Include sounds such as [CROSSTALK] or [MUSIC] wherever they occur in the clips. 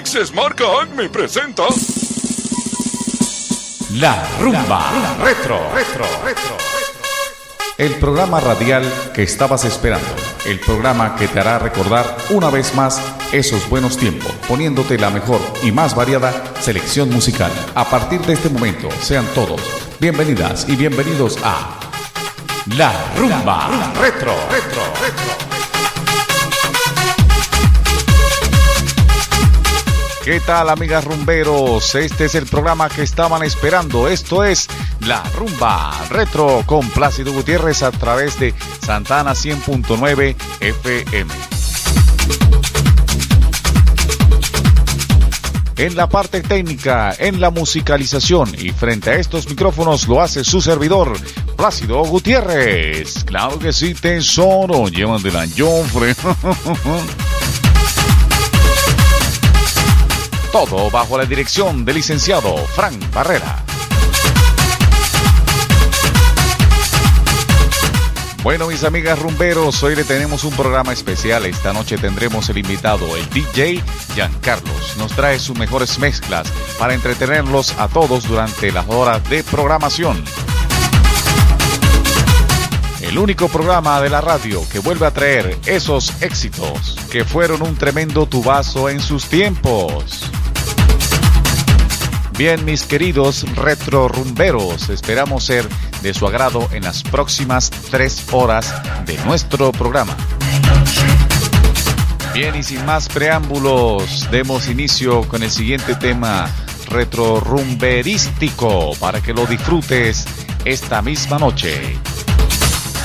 Mixes marca Acme presenta. La rumba, retro, retro, retro. El programa radial que estabas esperando. El programa que te hará recordar una vez más esos buenos tiempos, poniéndote la mejor y más variada selección musical. A partir de este momento, sean todos bienvenidas y bienvenidos a La Rumba, retro, retro, retro. ¿Qué tal amigas rumberos? Este es el programa que estaban esperando. Esto es La Rumba Retro con Plácido Gutiérrez a través de Santana 100.9 FM. En la parte técnica, en la musicalización y frente a estos micrófonos lo hace su servidor, Plácido Gutiérrez. Claro que sí, tesoro, llevan de la Jonfre. Todo bajo la dirección del licenciado Frank Barrera. Bueno, mis amigas rumberos, hoy le tenemos un programa especial. Esta noche tendremos el invitado, el DJ Carlos. Nos trae sus mejores mezclas para entretenerlos a todos durante las horas de programación. El único programa de la radio que vuelve a traer esos éxitos que fueron un tremendo tubazo en sus tiempos. Bien, mis queridos retro rumberos, esperamos ser de su agrado en las próximas tres horas de nuestro programa. Bien, y sin más preámbulos, demos inicio con el siguiente tema retro rumberístico para que lo disfrutes esta misma noche.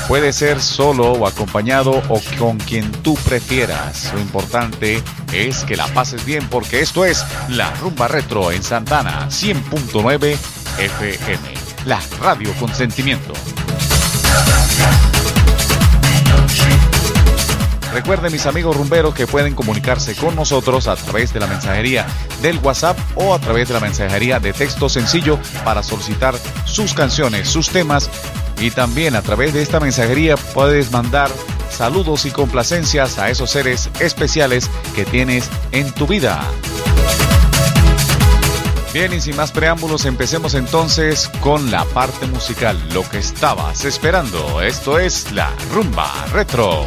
Puede ser solo o acompañado o con quien tú prefieras. Lo importante es que la pases bien porque esto es la rumba retro en Santana 100.9 FM. La radio con sentimiento. Recuerden mis amigos rumberos que pueden comunicarse con nosotros a través de la mensajería del WhatsApp o a través de la mensajería de texto sencillo para solicitar sus canciones, sus temas y también a través de esta mensajería puedes mandar saludos y complacencias a esos seres especiales que tienes en tu vida. Bien, y sin más preámbulos, empecemos entonces con la parte musical, lo que estabas esperando. Esto es la rumba retro.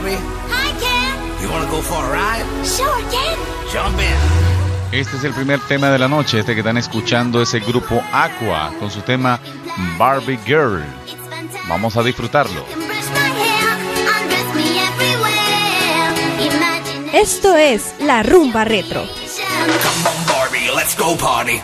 Bobby? Hi, Ken. You wanna go for a ride? Sure, Ken. Jump in. Este es el primer tema de la noche, este que están escuchando es el grupo Aqua con su tema Barbie Girl. Vamos a disfrutarlo. Esto es la rumba retro. Come on, Barbie, let's go party.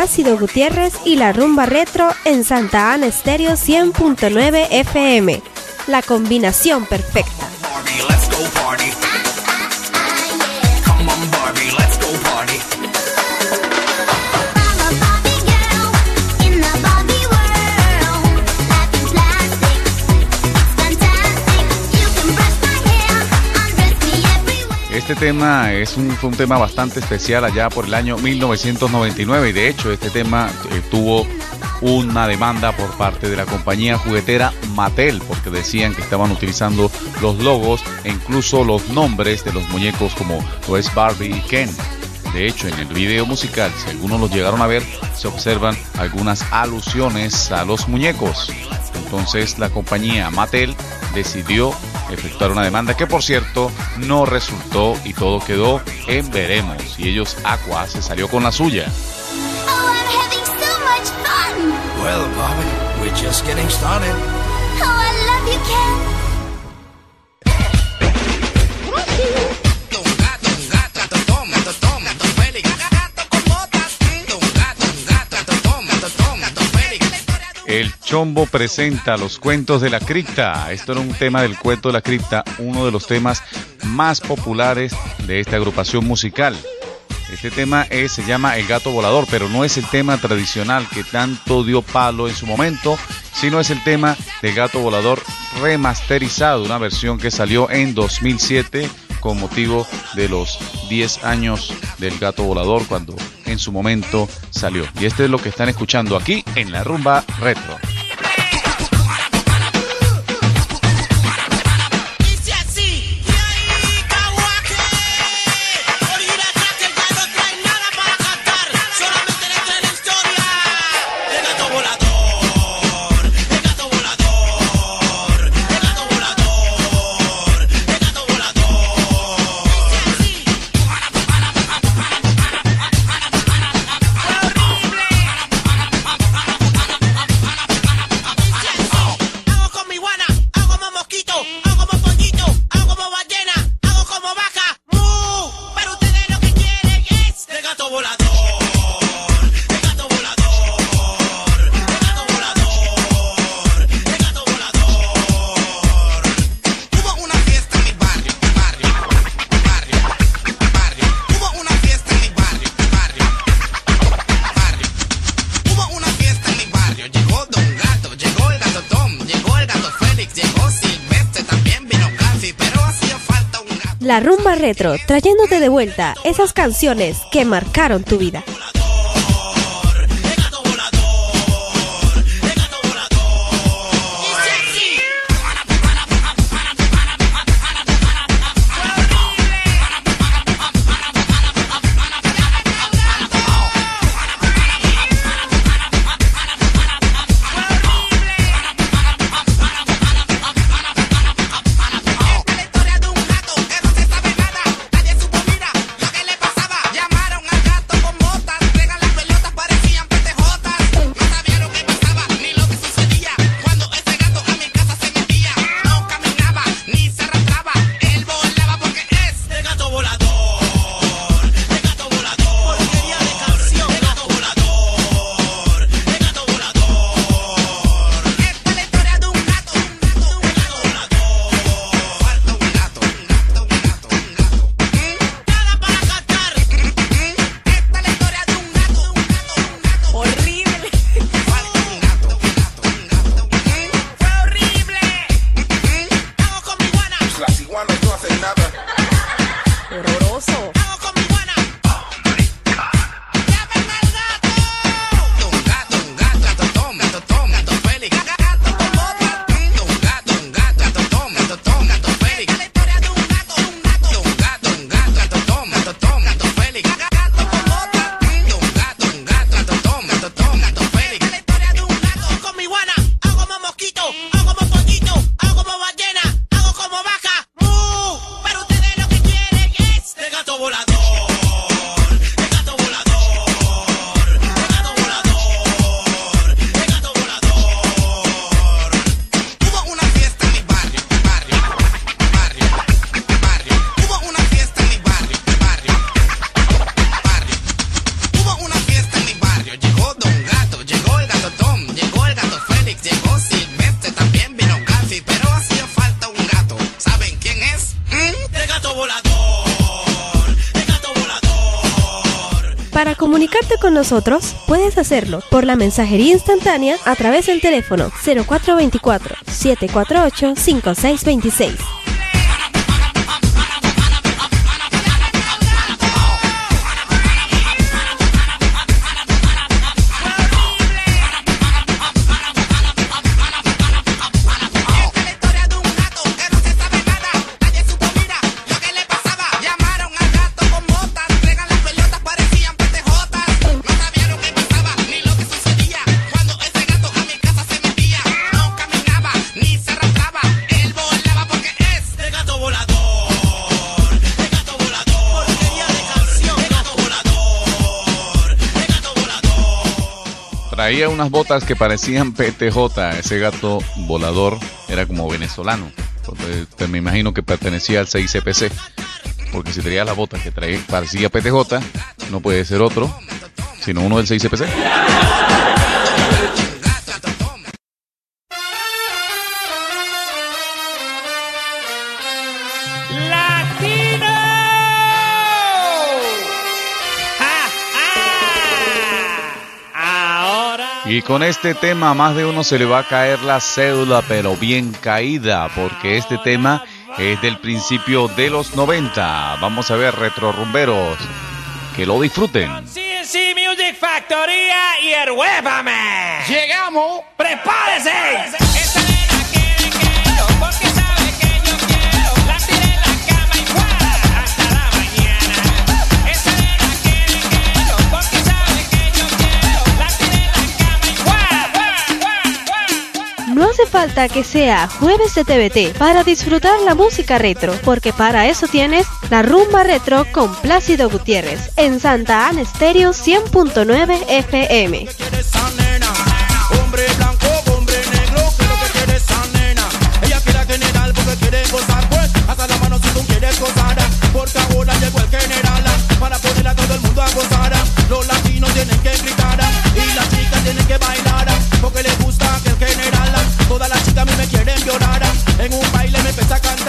Plácido Gutiérrez y la rumba retro en Santa Ana Estéreo 100.9 FM. La combinación perfecta. Este tema es un, fue un tema bastante especial allá por el año 1999 y de hecho este tema eh, tuvo una demanda por parte de la compañía juguetera Mattel porque decían que estaban utilizando los logos e incluso los nombres de los muñecos como lo es Barbie y Ken. De hecho, en el video musical, si algunos los llegaron a ver, se observan algunas alusiones a los muñecos. Entonces la compañía Mattel decidió efectuar una demanda que por cierto no resultó y todo quedó en veremos. Y ellos Aqua se salió con la suya. Oh, I'm Chombo presenta los cuentos de la cripta. Esto era un tema del cuento de la cripta, uno de los temas más populares de esta agrupación musical. Este tema se llama El gato volador, pero no es el tema tradicional que tanto dio palo en su momento, sino es el tema del gato volador remasterizado, una versión que salió en 2007 con motivo de los 10 años del gato volador cuando en su momento salió. Y este es lo que están escuchando aquí en la rumba retro. Retro, trayéndote de vuelta esas canciones que marcaron tu vida. nosotros? Puedes hacerlo por la mensajería instantánea a través del teléfono 0424 748 5626 unas botas que parecían [LAUGHS] PTJ. Ese gato volador era como venezolano. Entonces, me imagino que pertenecía al 6CPC. Porque si traía las botas que traía, parecía PTJ, no puede ser otro, sino uno del 6CPC. Y con este tema a más de uno se le va a caer la cédula, pero bien caída, porque este tema es del principio de los 90. Vamos a ver, retrorumberos, que lo disfruten. CNC Music Factoría y el. Llegamos. ¡Prepárese! No hace falta que sea jueves de TVT para disfrutar la música retro, porque para eso tienes la rumba retro con Plácido Gutiérrez en Santa Ana Estéreo 100.9 FM. pues. Porque ahora llegó el general para poner a todo el mundo a gozar. Los latinos tienen que gritar y las chicas tienen que bailar porque les gusta. Todas las chicas a mí me quieren violar. En un baile me empecé a cantar.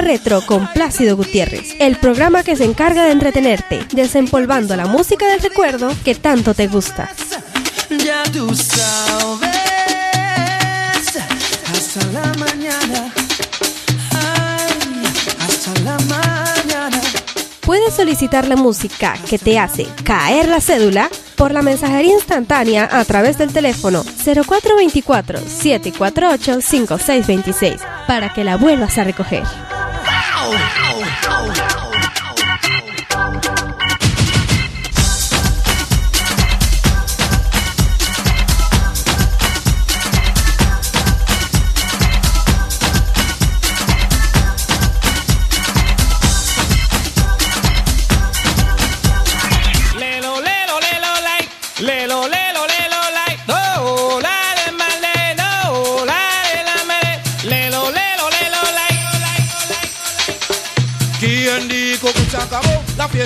Rumba retro con Plácido Gutiérrez, el programa que se encarga de entretenerte, desempolvando la música del recuerdo que tanto te gusta. Ya tú sabes, hasta la mañana, ay, hasta la mañana. Puedes solicitar la música que te hace caer la cédula por la mensajería instantánea a través del teléfono 0424-748-5626 para que la vuelvas a recoger. go.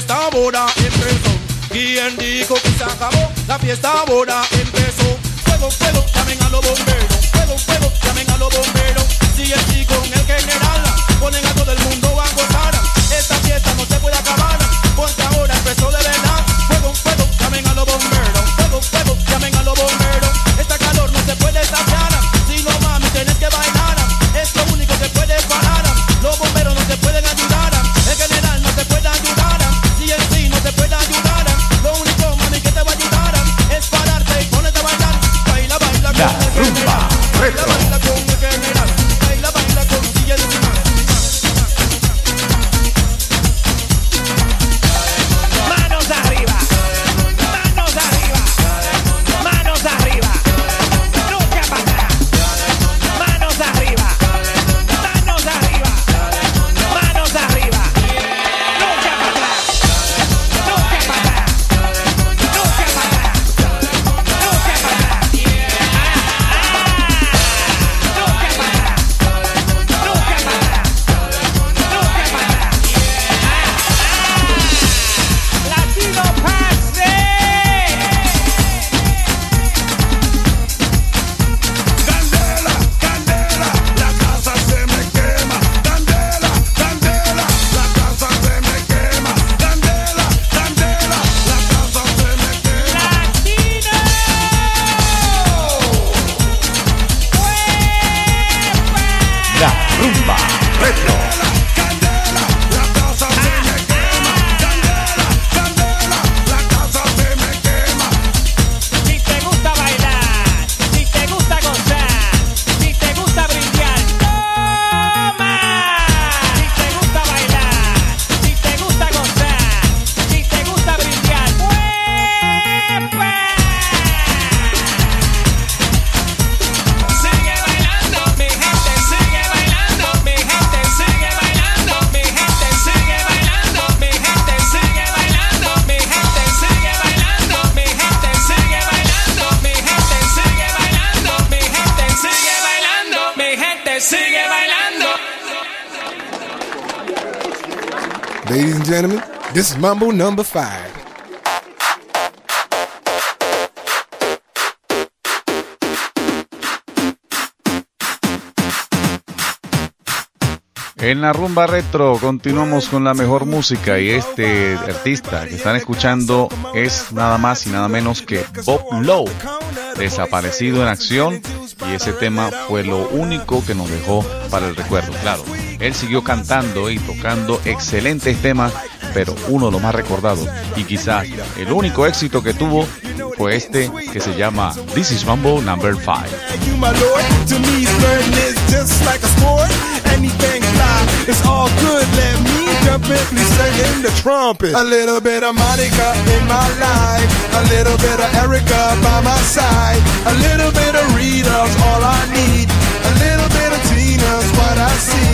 Fiesta ahora empezó. ¿Quién ¿Quién dijo que se acabó? La fiesta ahora empezó. Fuego, fuego, llamen a los bomberos. Ladies and gentlemen, this is Mambo number five. En la rumba retro continuamos con la mejor música y este artista que están escuchando es nada más y nada menos que Bob Lowe, desaparecido en acción y ese tema fue lo único que nos dejó para el recuerdo. Claro, él siguió cantando y tocando excelentes temas, pero uno de los más recordados y quizás el único éxito que tuvo fue este que se llama This is Mambo Number 5. And you, my lord, to me, flirting is just like a sport. Anything fly, it's all good. Let me jump in, please sing in the trumpet. A little bit of Monica in my life, a little bit of Erica by my side, a little bit of Rita's all I need, a little bit of Tina's what I see,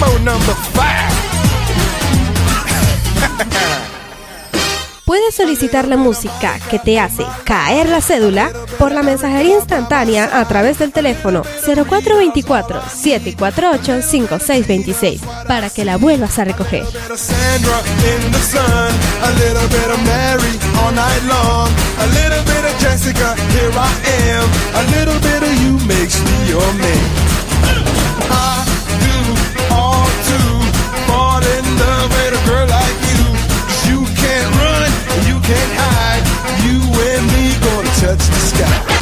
Mambo number five. Puedes solicitar la música que te hace caer la cédula por la mensajería instantánea a través del teléfono 0424-748-5626 para que la vuelvas a recoger. Touch the sky.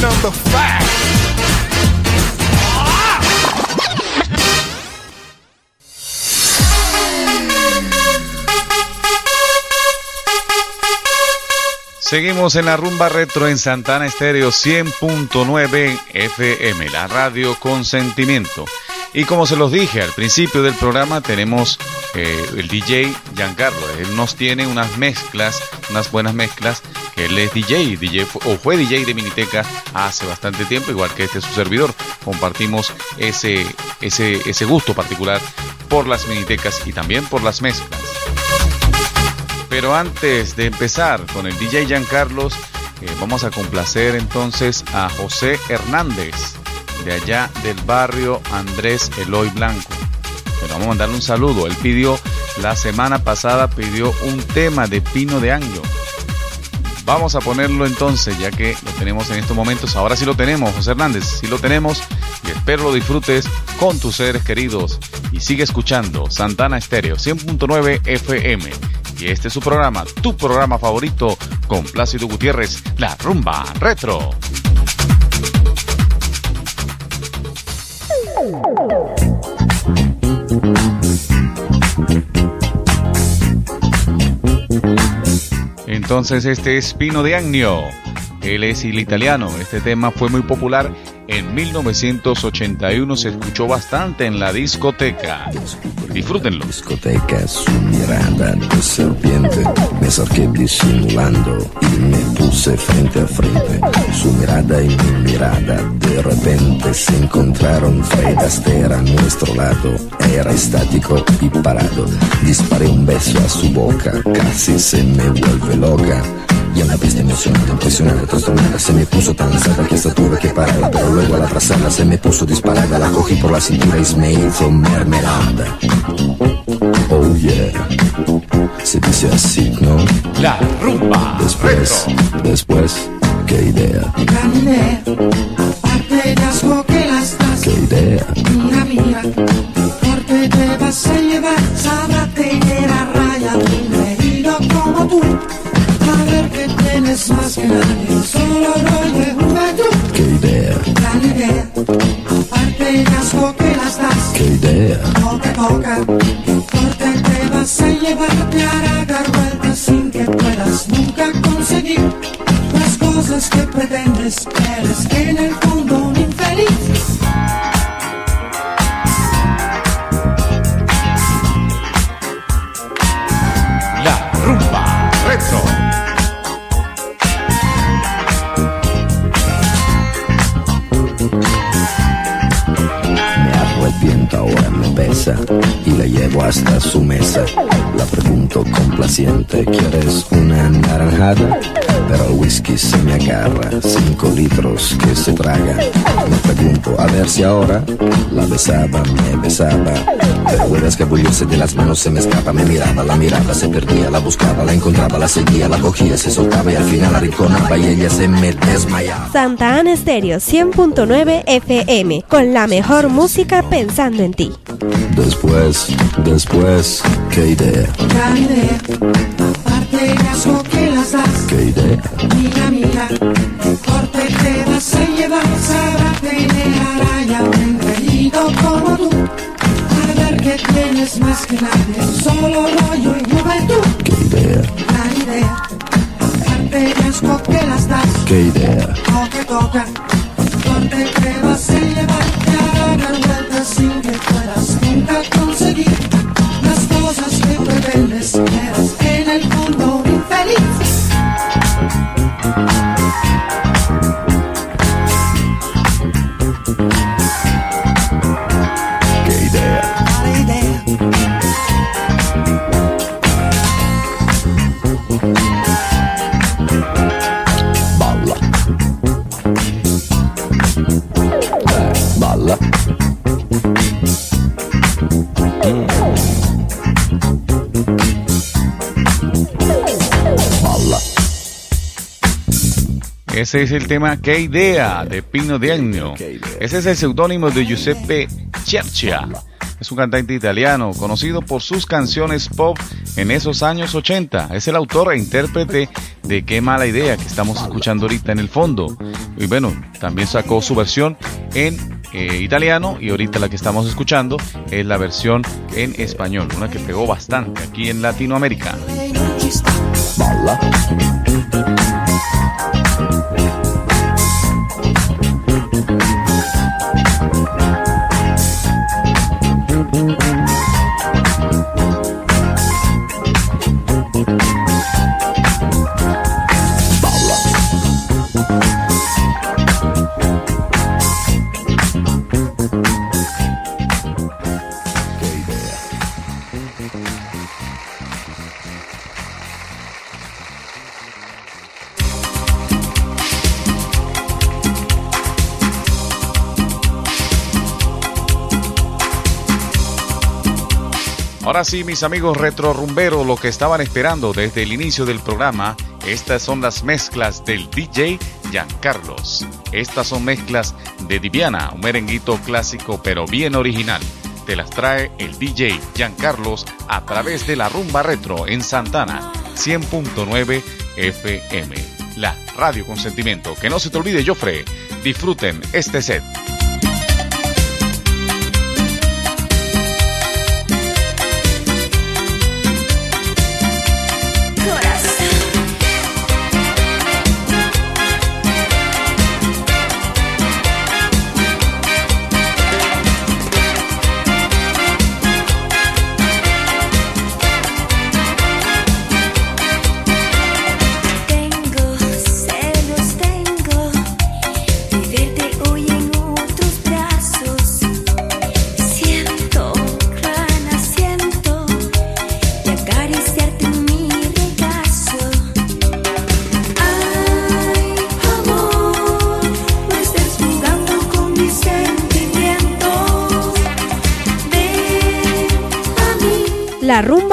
Number five. Seguimos en la rumba retro en Santana Estéreo 100.9 FM, la radio con sentimiento. Y como se los dije al principio del programa, tenemos eh, el DJ Giancarlo. Él nos tiene unas mezclas, unas buenas mezclas, que él es DJ, DJ o fue DJ de Miniteca hace bastante tiempo, igual que este su servidor. Compartimos ese, ese, ese gusto particular por las Minitecas y también por las mezclas. Pero antes de empezar con el DJ Giancarlos, eh, vamos a complacer entonces a José Hernández, de allá del barrio Andrés Eloy Blanco. Pero vamos a mandarle un saludo. Él pidió, la semana pasada pidió un tema de Pino de Anglo. Vamos a ponerlo entonces, ya que lo tenemos en estos momentos. Ahora sí lo tenemos, José Hernández, sí lo tenemos. Y espero lo disfrutes con tus seres queridos. Y sigue escuchando Santana Estéreo 100.9 FM. Y este es su programa, tu programa favorito, con Plácido Gutiérrez, La Rumba Retro. Entonces este es Pino de Agnio. Él es el italiano. Este tema fue muy popular en 1981. Se escuchó bastante en la discoteca. Disfrútenlo. discoteca su mirada de serpiente me acerqué disimulando y me puse frente a frente su mirada y mi mirada de repente se encontraron Fred Astaire a nuestro lado era estático y parado disparé un beso a su boca casi se me vuelve loca y a una pista emocionante, impresionante, trastornada Se me puso tan cerca que hasta tuve que pararla Pero luego al abrazarla se me puso disparada La cogí por la cintura y me hizo mermelada Oh yeah Se dice así, ¿no? La rumba. Después, después, qué idea, Gran idea, aparte de asco que las das. qué idea Mira, mira, porque te vas a llevar, más que nadie, solo de juventud. Qué idea, Gran idea, aparte de asco que las das. qué idea Toca, toca, porque te vas a llevar, te hará dar vueltas sin que puedas nunca conseguir las cosas que pretendes. Eres en el fondo un la llevo hasta su mesa. La pregunto complaciente, ¿quieres una naranjada? Pero el whisky se me agarra, cinco litros que se traga. Me pregunto, a ver si ahora la besaba, me besaba. Pero vuelve a escabullirse de las manos, se me escapa, me miraba, la miraba, se perdía, la buscaba, la encontraba, la seguía, la cogía, se soltaba y al final la arrinconaba y ella se me desmayaba. Santa Ana Estéreo 100.9 FM, con la mejor música pensando en ti. Después, después, qué idea, Gran idea, aparte de asco que las das. qué idea. Mira, mira, porque te vas a llevar, sabrá tener araña un reído como tú. A ver que tienes más que nadie, solo rollo y juventud. Qué idea, Gran idea, aparte de asco que las das. qué idea, Toca, toca, porque te vas a llevar, Ese es el tema Qué idea de Pino Diagno. Ese es el seudónimo de Giuseppe Cercia. Es un cantante italiano conocido por sus canciones pop en esos años 80. Es el autor e intérprete de Qué mala idea que estamos escuchando ahorita en el fondo. Y bueno, también sacó su versión en eh, italiano y ahorita la que estamos escuchando es la versión en español, una que pegó bastante aquí en Latinoamérica. Balla. Ahora sí, mis amigos retro rumberos, lo que estaban esperando desde el inicio del programa, estas son las mezclas del DJ Giancarlos. Estas son mezclas de Diviana, un merenguito clásico pero bien original. Te las trae el DJ Giancarlos a través de la rumba retro en Santana, 100.9 FM. La radio con sentimiento. Que no se te olvide, Jofre. Disfruten este set.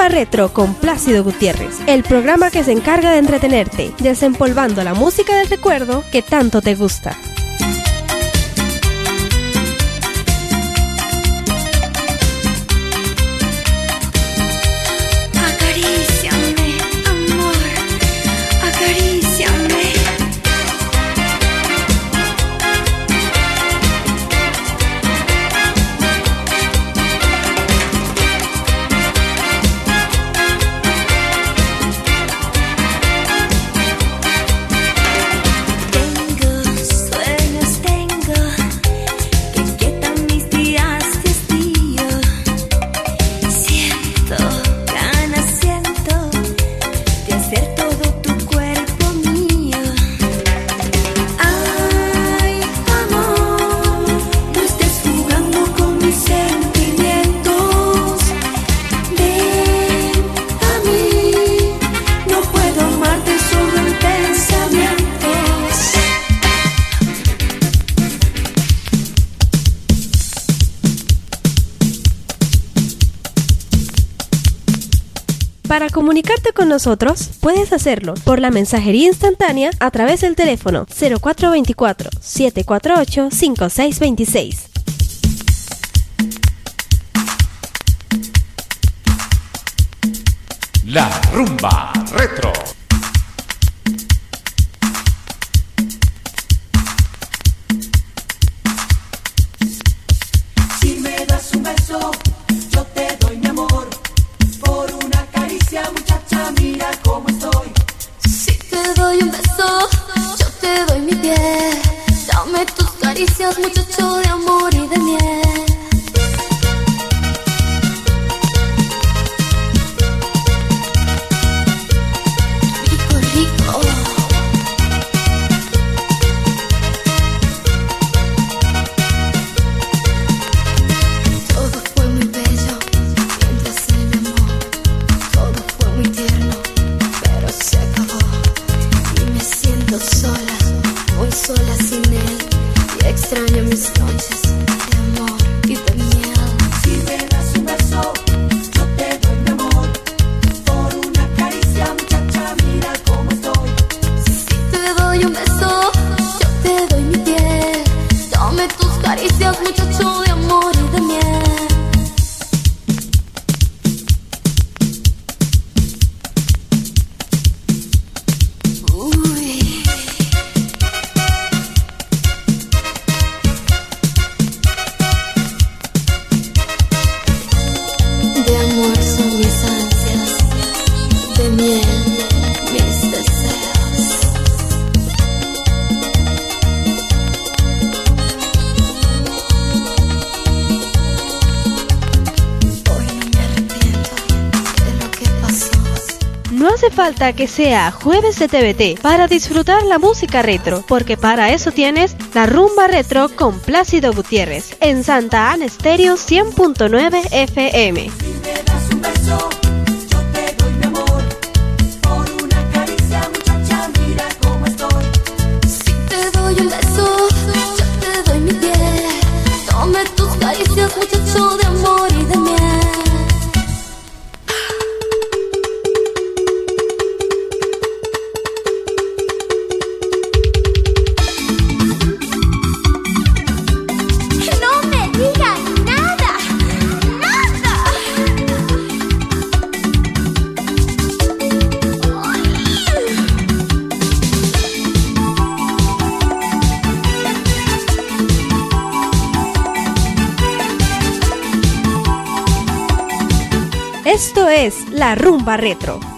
Retro con Plácido Gutiérrez, el programa que se encarga de entretenerte, desempolvando la música del recuerdo que tanto te gusta. Nosotros, puedes hacerlo por la mensajería instantánea a través del teléfono 0424-748-5626. La rumba retro. que sea jueves de TVT para disfrutar la música retro, porque para eso tienes la rumba retro con Plácido Gutiérrez en Santa Ana Stereo 100.9 FM. rumba retro.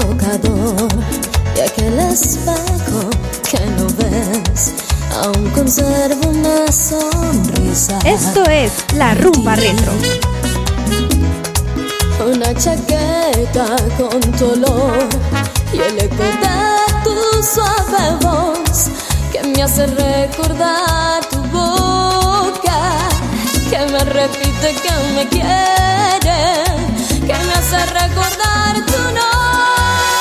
tocador y aquel espejo que no ves, aún conservo una sonrisa. Esto es La Rumba Retro. Una chaqueta con dolor y el eco de tu suave voz que me hace recordar tu boca que me repite que me quiere que me hace recordar tu nombre.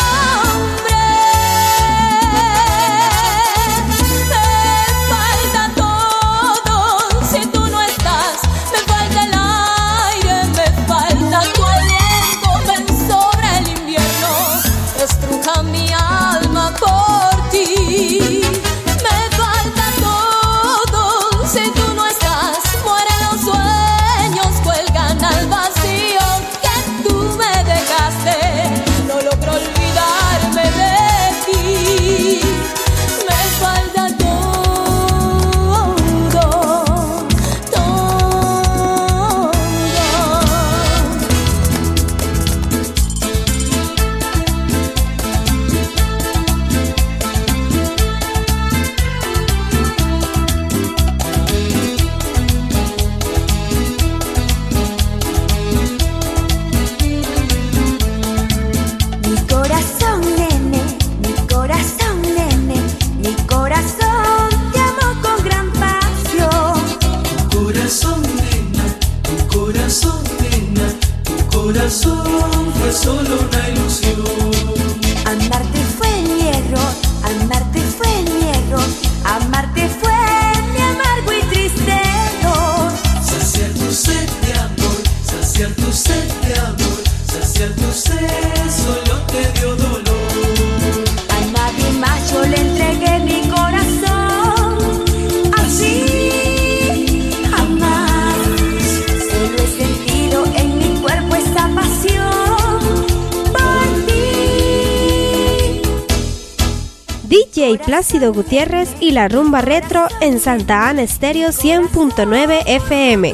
Gutiérrez y la rumba retro en Santa Ana Estéreo 100.9 FM.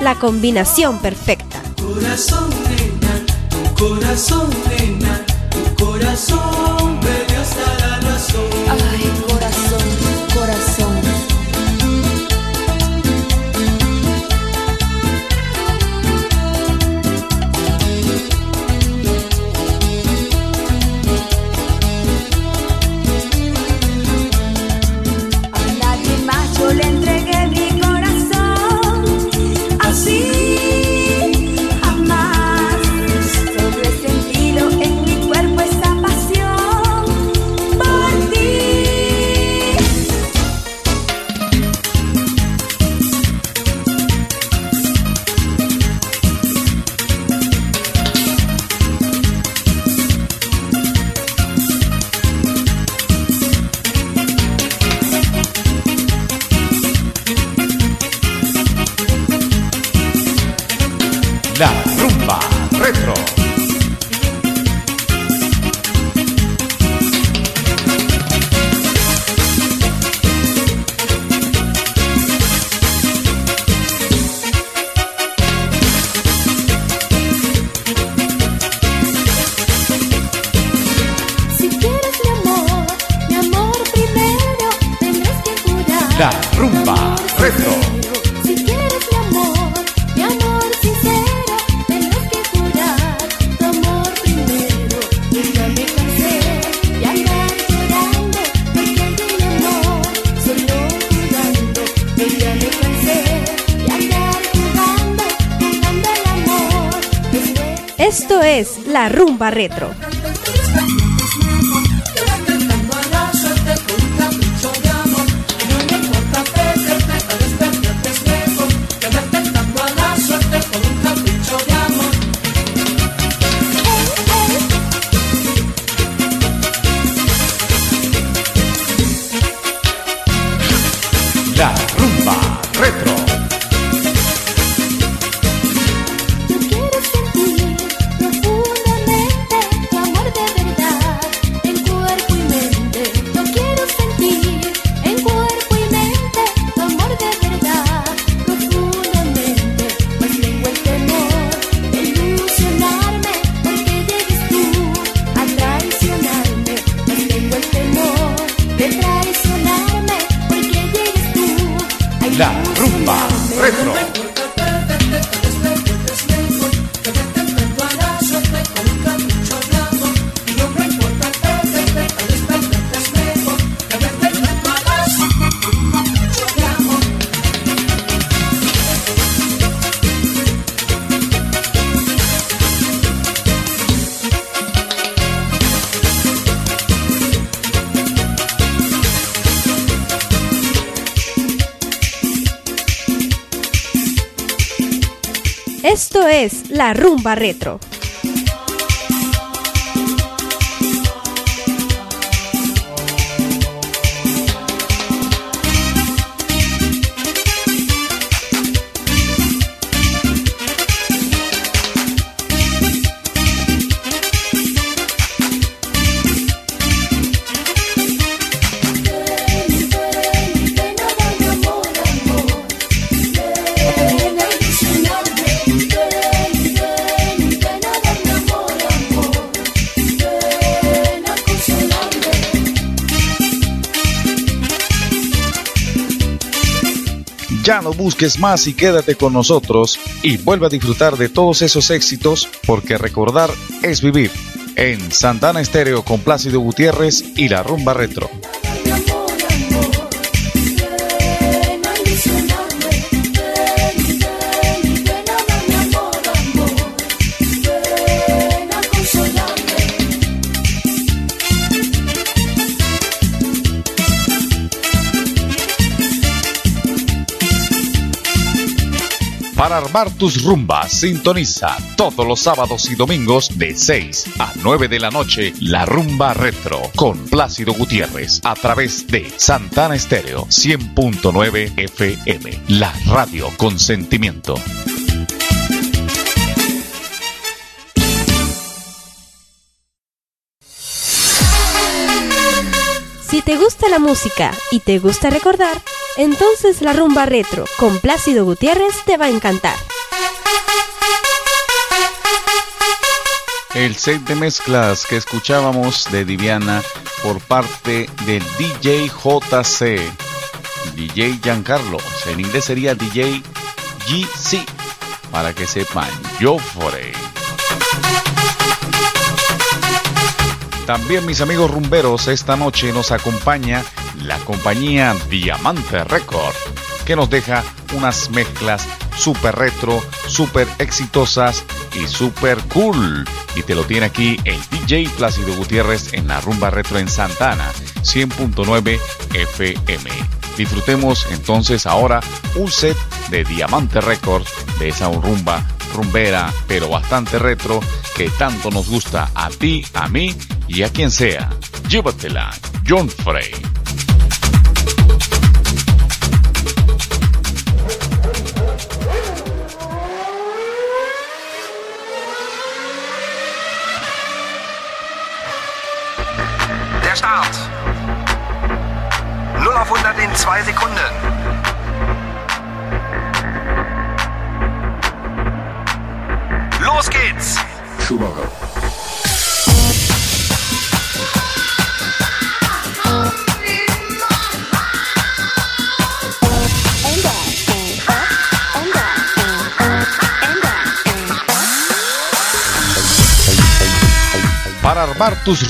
La combinación perfecta. Rumba Retro. Barretro. busques más y quédate con nosotros y vuelve a disfrutar de todos esos éxitos porque recordar es vivir en Santana Estéreo con Plácido Gutiérrez y la rumba retro. Armar tus rumbas. Sintoniza todos los sábados y domingos de 6 a 9 de la noche La Rumba Retro con Plácido Gutiérrez a través de Santana Estéreo 100.9 FM. La radio con sentimiento. Si te gusta la música y te gusta recordar, entonces la rumba retro con Plácido Gutiérrez te va a encantar. El set de mezclas que escuchábamos de Diviana por parte del DJ JC, DJ Giancarlo, en inglés sería DJ GC, para que sepan, Joffrey. También mis amigos rumberos, esta noche nos acompaña la compañía Diamante Record, que nos deja unas mezclas super retro, super exitosas y super cool. Y te lo tiene aquí el DJ Plácido Gutiérrez en la rumba retro en Santana, 100.9 FM. Disfrutemos entonces ahora un set de Diamante Records de esa rumba rumbera, pero bastante retro, que tanto nos gusta a ti, a mí y a quien sea. Llévatela, John Frey. zwei Sekunden. Los geht's! Schumacher. armar tus.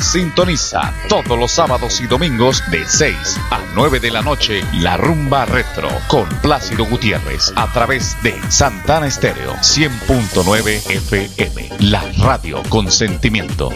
Sintoniza todos los sábados y domingos de 6 a 9 de la noche la rumba retro con Plácido Gutiérrez a través de Santana Estéreo 100.9 FM. La radio con sentimiento.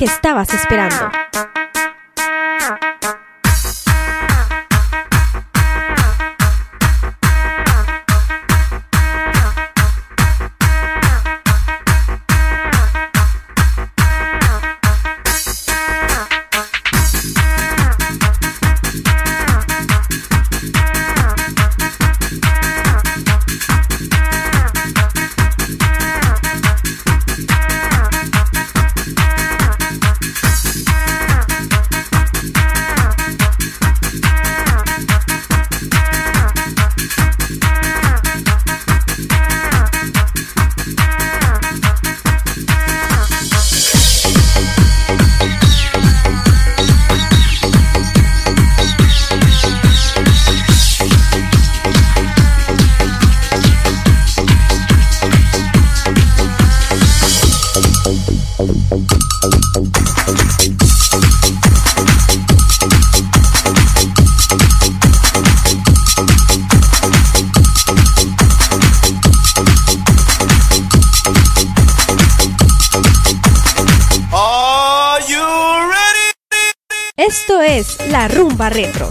que estabas esperando. barra retro.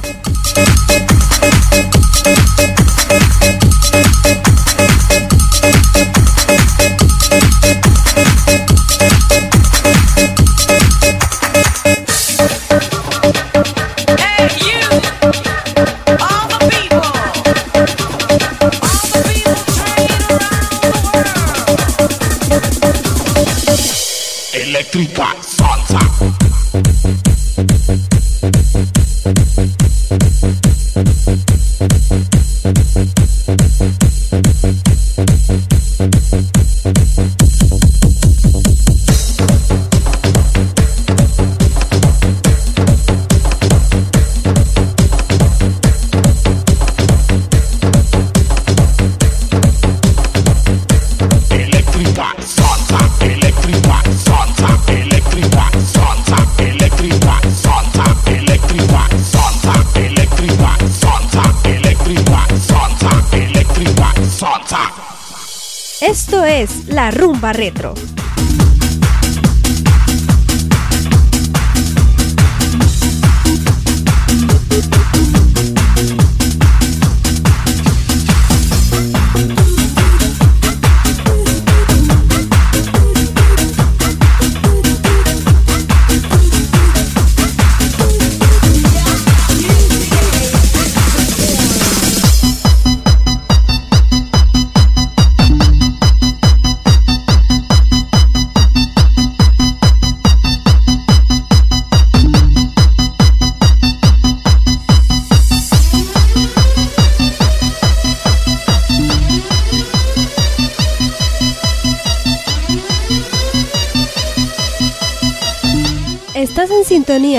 La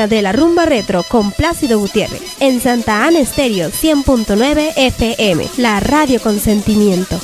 de la rumba retro con Plácido Gutiérrez en Santa Ana Estéreo 100.9 FM, la radio con sentimiento.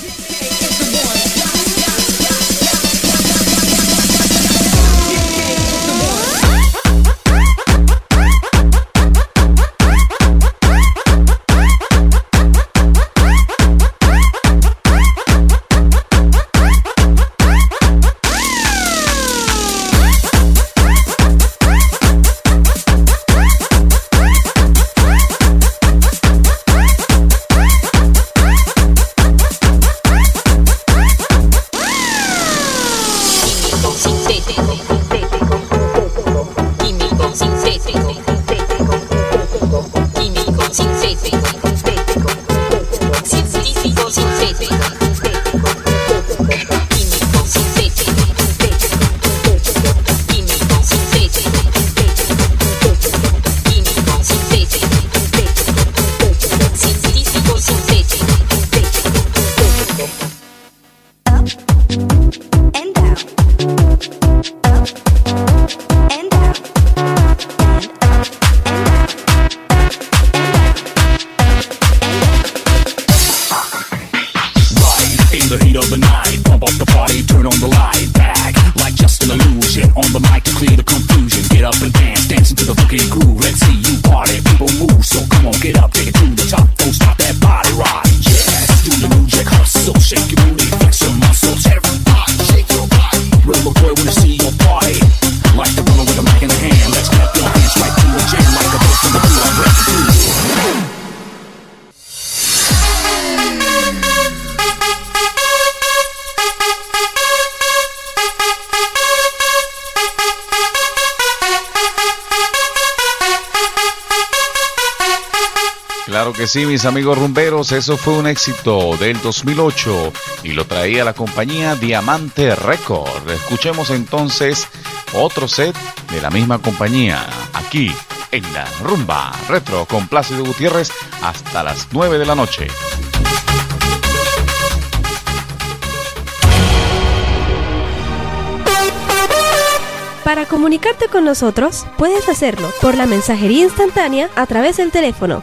Sí, mis amigos rumberos, eso fue un éxito del 2008 y lo traía la compañía Diamante Record. Escuchemos entonces otro set de la misma compañía aquí en la rumba retro con Plácido Gutiérrez hasta las 9 de la noche. Comunicarte con nosotros, puedes hacerlo por la mensajería instantánea a través del teléfono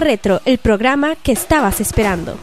Retro, el programa que estabas esperando.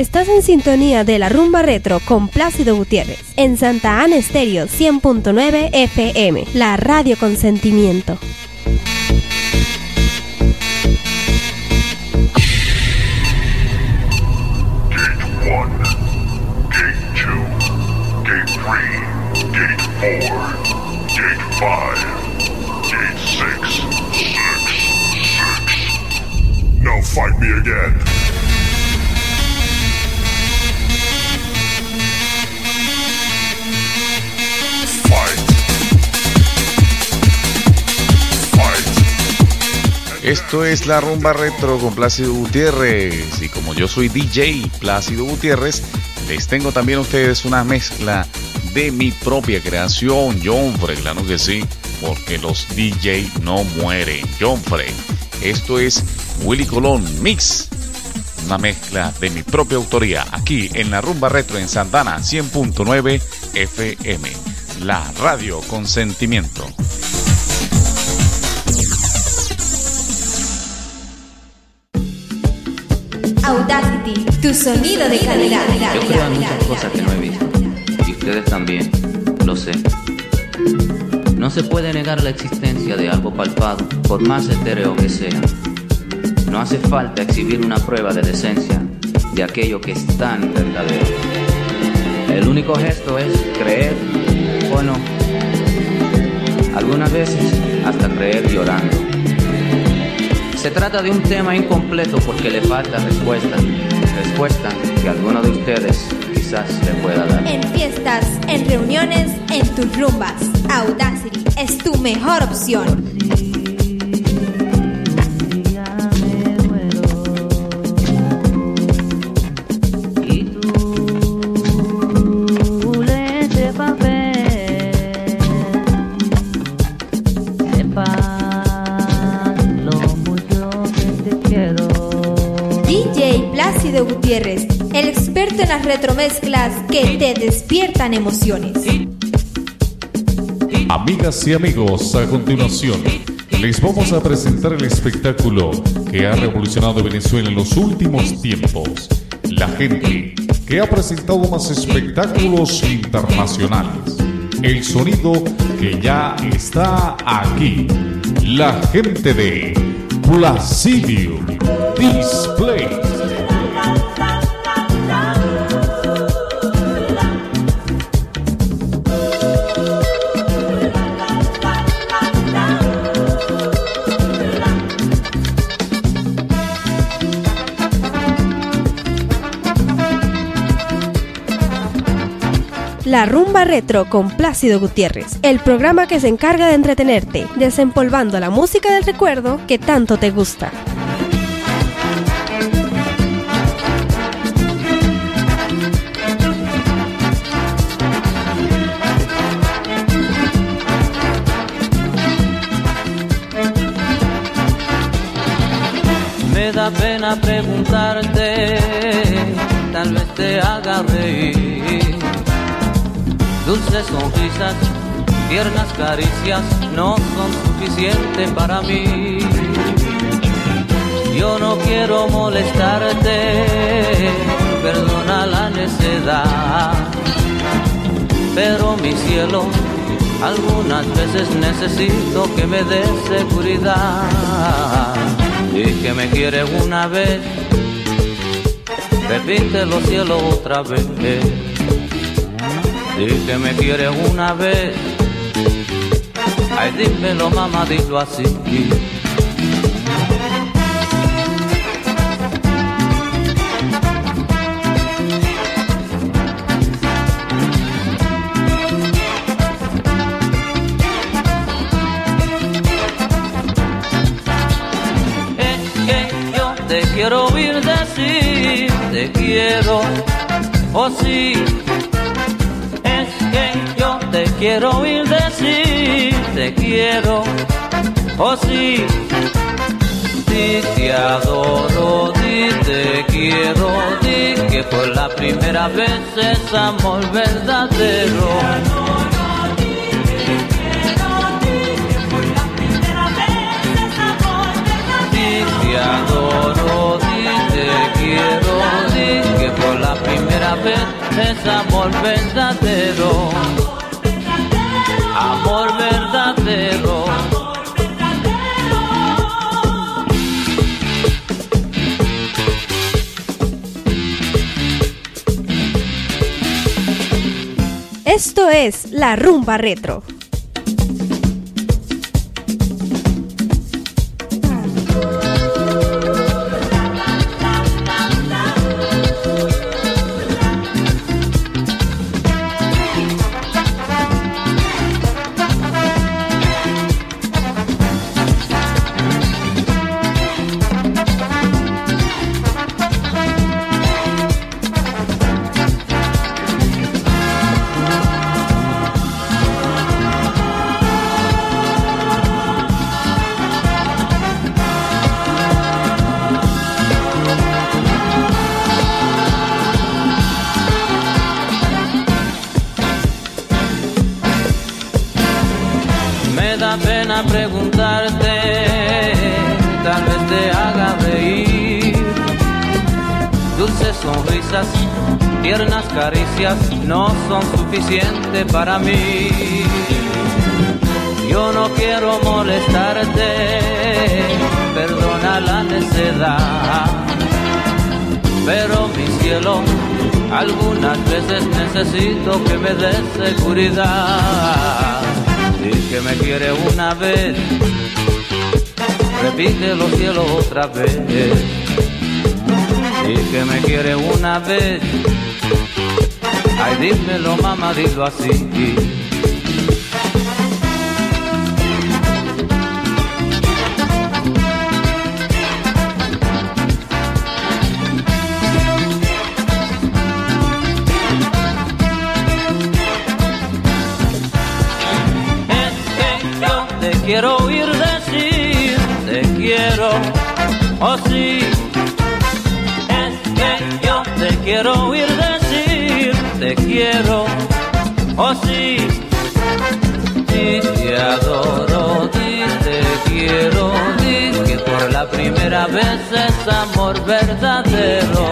Estás en sintonía de la rumba retro con Plácido Gutiérrez en Santa Ana Estéreo 100.9 FM, la radio con sentimiento. fight me again. Esto es la rumba retro con Plácido Gutiérrez. Y como yo soy DJ Plácido Gutiérrez, les tengo también a ustedes una mezcla de mi propia creación. John Frey, que sí, porque los DJ no mueren. John Frey. Esto es Willy Colón Mix. Una mezcla de mi propia autoría aquí en la rumba retro en Santana 100.9 FM. La radio con sentimiento. Audacity, tu sonido de calidad. Yo creo en muchas cosas que no he visto. Y ustedes también, lo sé. No se puede negar la existencia de algo palpado, por más etéreo que sea. No hace falta exhibir una prueba de decencia de aquello que es tan verdadero. El único gesto es creer o no. Algunas veces hasta creer llorando. Se trata de un tema incompleto porque le falta respuesta. Respuesta que alguno de ustedes quizás le pueda dar. En fiestas, en reuniones, en tus rumbas. Audacity es tu mejor opción. Retromezclas que te despiertan emociones. Amigas y amigos, a continuación les vamos a presentar el espectáculo que ha revolucionado Venezuela en los últimos tiempos. La gente que ha presentado más espectáculos internacionales. El sonido que ya está aquí. La gente de Placidio Display. La Rumba Retro con Plácido Gutiérrez, el programa que se encarga de entretenerte, desempolvando la música del recuerdo que tanto te gusta. Me da pena preguntarte, Sonrisas, tiernas caricias no son suficientes para mí. Yo no quiero molestarte, perdona la necedad. Pero mi cielo, algunas veces necesito que me des seguridad. Y que me quieres una vez, repítelo cielo otra vez. Y que me quieres una vez, ay dímelo mamá, dilo así. Yo te quiero oír decir, te quiero, oh sí. Quiero oír decir, te quiero, oh sí. Di te adoro, di te quiero, di que fue la primera vez es amor verdadero. Di te adoro, di te quiero, di que por la primera vez es amor verdadero. Esto es La Rumba Retro. No son suficientes para mí. Yo no quiero molestarte, perdona la necedad. Pero mi cielo, algunas veces necesito que me des seguridad. Y que me quiere una vez, repítelo cielo otra vez. Y que me quiere una vez, ay dímelo mamá, dilo así. yo te quiero oír decir te quiero, oh sí. Es que yo te quiero oír decir adoro, di te quiero, di que por la primera vez es amor verdadero.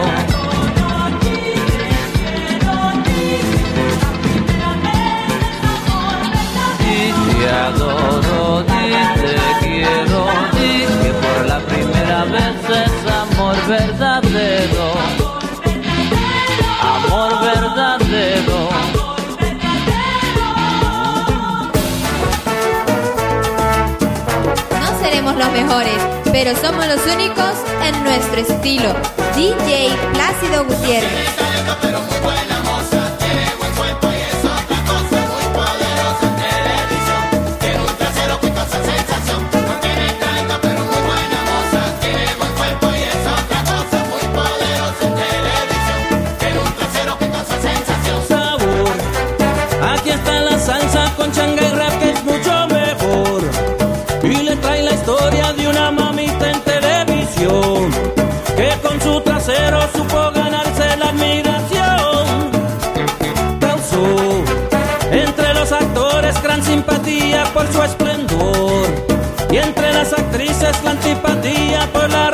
Te adoro, di te quiero, di que por la primera vez es amor verdadero. Seremos los mejores, pero somos los únicos en nuestro estilo. DJ Plácido Gutiérrez. Por su esplendor. Y entre las actrices la antipatía por la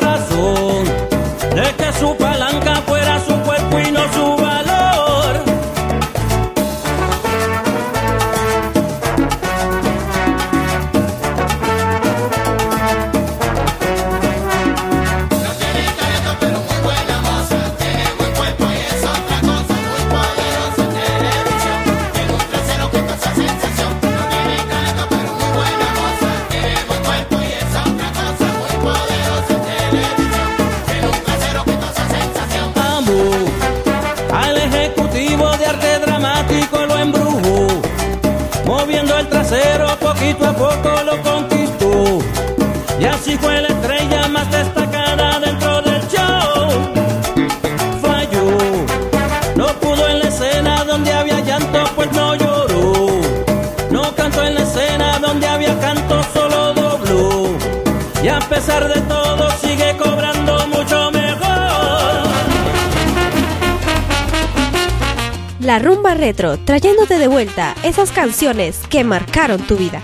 trayéndote de vuelta esas canciones que marcaron tu vida.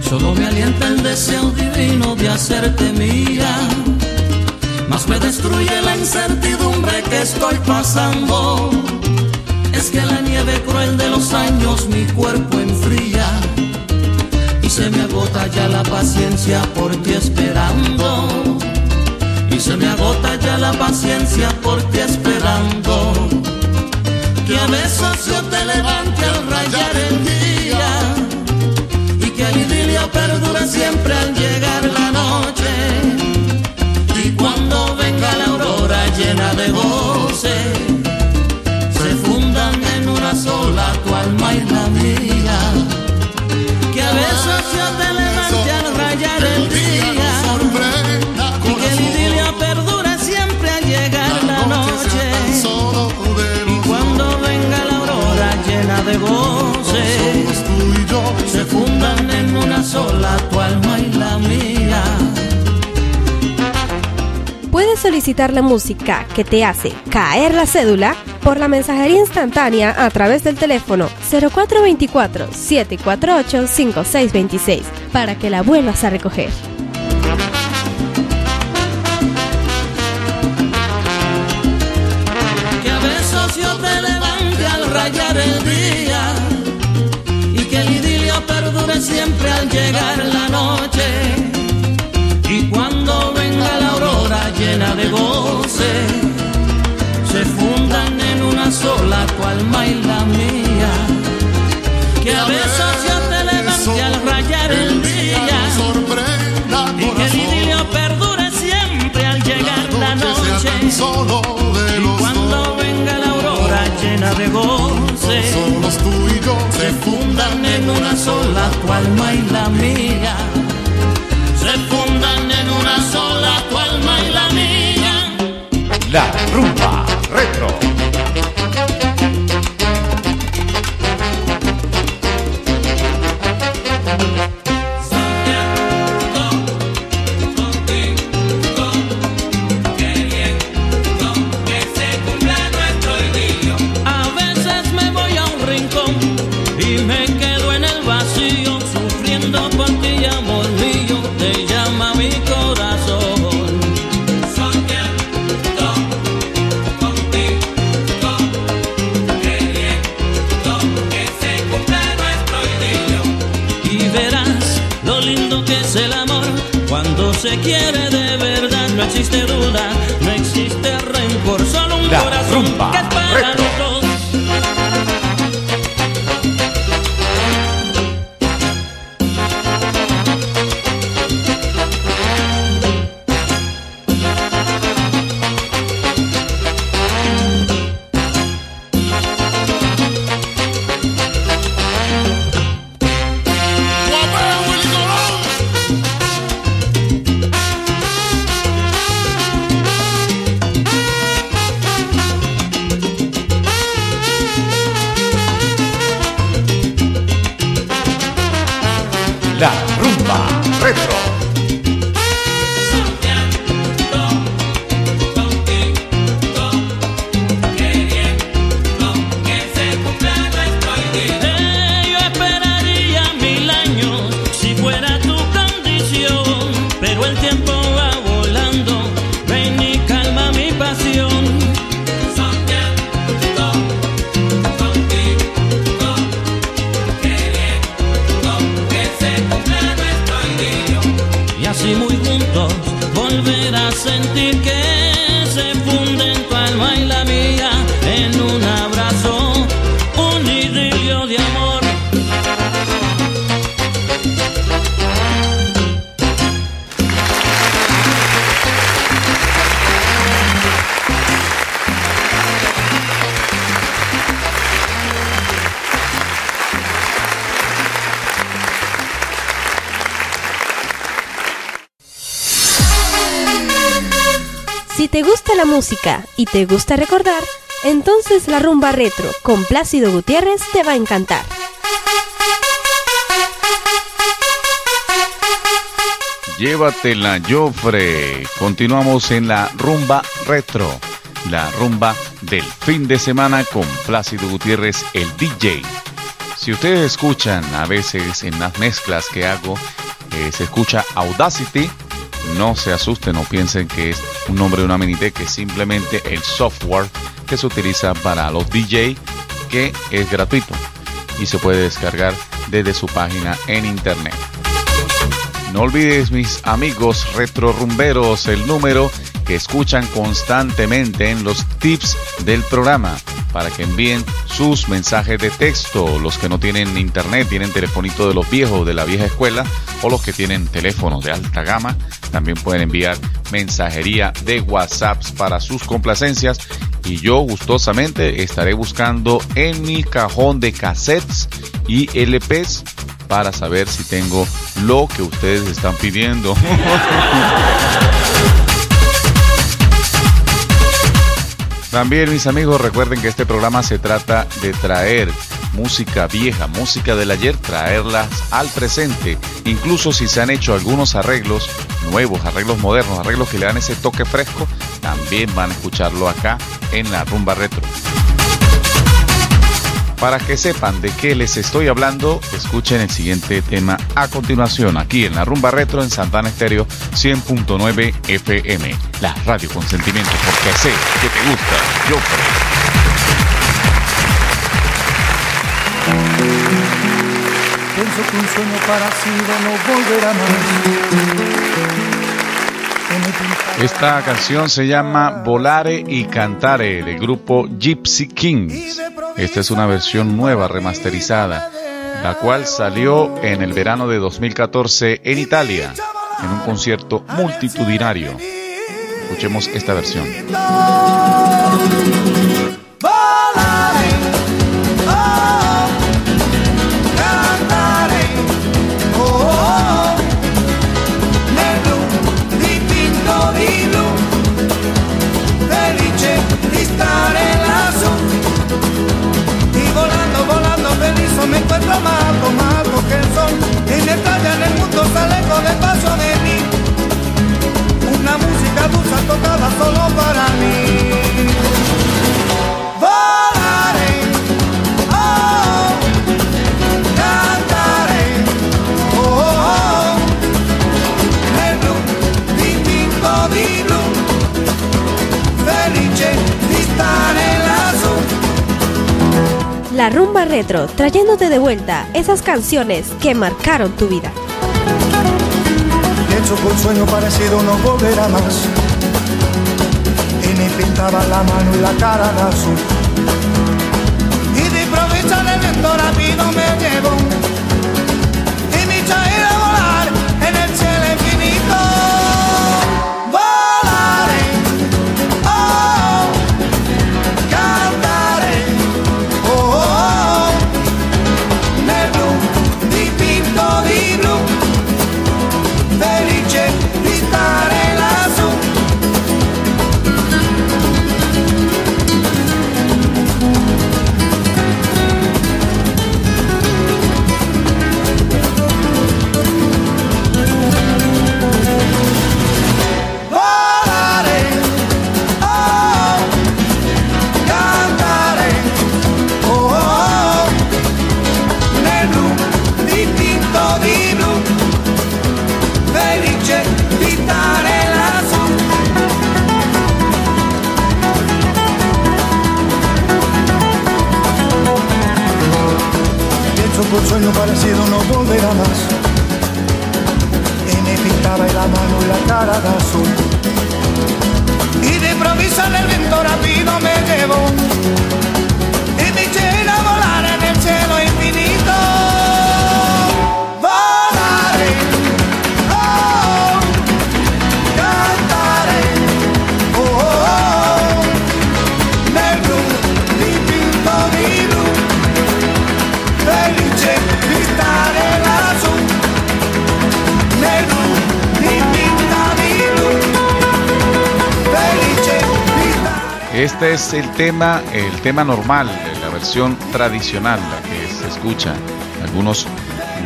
Solo me alienta el deseo divino de hacerte mía. Más me destruye la incertidumbre que estoy pasando. Es que la nieve cruel de los años mi cuerpo enfría. Y se me agota ya la paciencia por ti esperando. Y se me agota ya la paciencia por ti esperando. Que a besos yo te levante al rayar el día y que el idilio perdure siempre al llegar la noche. Y cuando venga la aurora llena de goce, alma y la. Que a besos yo te levante al rayar el día y que el idilio perdure siempre al llegar la noche. Y cuando venga la aurora llena de goce, se fundan en una sola tu alma y la mía. Puedes solicitar la música que te hace caer la cédula por la mensajería instantánea a través del teléfono 0424-748-5626 para que la vuelvas a recoger. Que a besos yo te levante al rayar el día y que el idilio perdure siempre al llegar la noche. Y cuando venga la aurora llena de goce, Solos tú y yo se fundan en una sola tu alma y la mía. Se fundan en una sola tu alma y la mía. La rumba retro. Música y te gusta recordar, entonces la rumba retro con Plácido Gutiérrez te va a encantar. Llévatela, Jofre. Continuamos en la rumba retro. La rumba del fin de semana con Plácido Gutiérrez, el DJ. Si ustedes escuchan a veces en las mezclas que hago, eh, se escucha Audacity, no se asusten o piensen que es un nombre de una Minitech, que es simplemente el software que se utiliza para los DJ, que es gratuito y se puede descargar desde su página en internet. No olvides, mis amigos retro rumberos, el número que escuchan constantemente en los tips del programa para que envíen sus mensajes de texto. Los que no tienen internet, tienen telefonito de los viejos de la vieja escuela o los que tienen teléfonos de alta gama, también pueden enviar mensajería de WhatsApps para sus complacencias y yo gustosamente estaré buscando en mi cajón de cassettes y LPs para saber si tengo lo que ustedes están pidiendo. [LAUGHS] También mis amigos recuerden que este programa se trata de traer música vieja, música del ayer, traerlas al presente. Incluso si se han hecho algunos arreglos nuevos, arreglos modernos, arreglos que le dan ese toque fresco, también van a escucharlo acá en la rumba retro. Para que sepan de qué les estoy hablando, escuchen el siguiente tema a continuación, aquí en la Rumba Retro en Santana Estéreo 100.9 FM, la radio con sentimiento, porque sé que te gusta, yo creo. Esta canción se llama Volare y Cantare del grupo Gypsy Kings. Esta es una versión nueva, remasterizada, la cual salió en el verano de 2014 en Italia, en un concierto multitudinario. Escuchemos esta versión. Con el paso de mí, una música dulce tocada solo para mí. Volare, oh, cantare, oh, oh, oh, nel blu dipinto di blu, felice di stare. La rumba retro, trayéndote de vuelta esas canciones que marcaron tu vida. Que un sueño parecido no volverá más. Y me pintaba la mano y la cara de azul. Y de improviso el viento rápido me llevó Un sueño parecido no volverá más. Y me pintaba la mano y la cara de azul. Y de improviso el viento rápido me llevó Y me eché a volar en el cielo infinito Este es el tema, el tema normal, la versión tradicional, la que se escucha. Algunos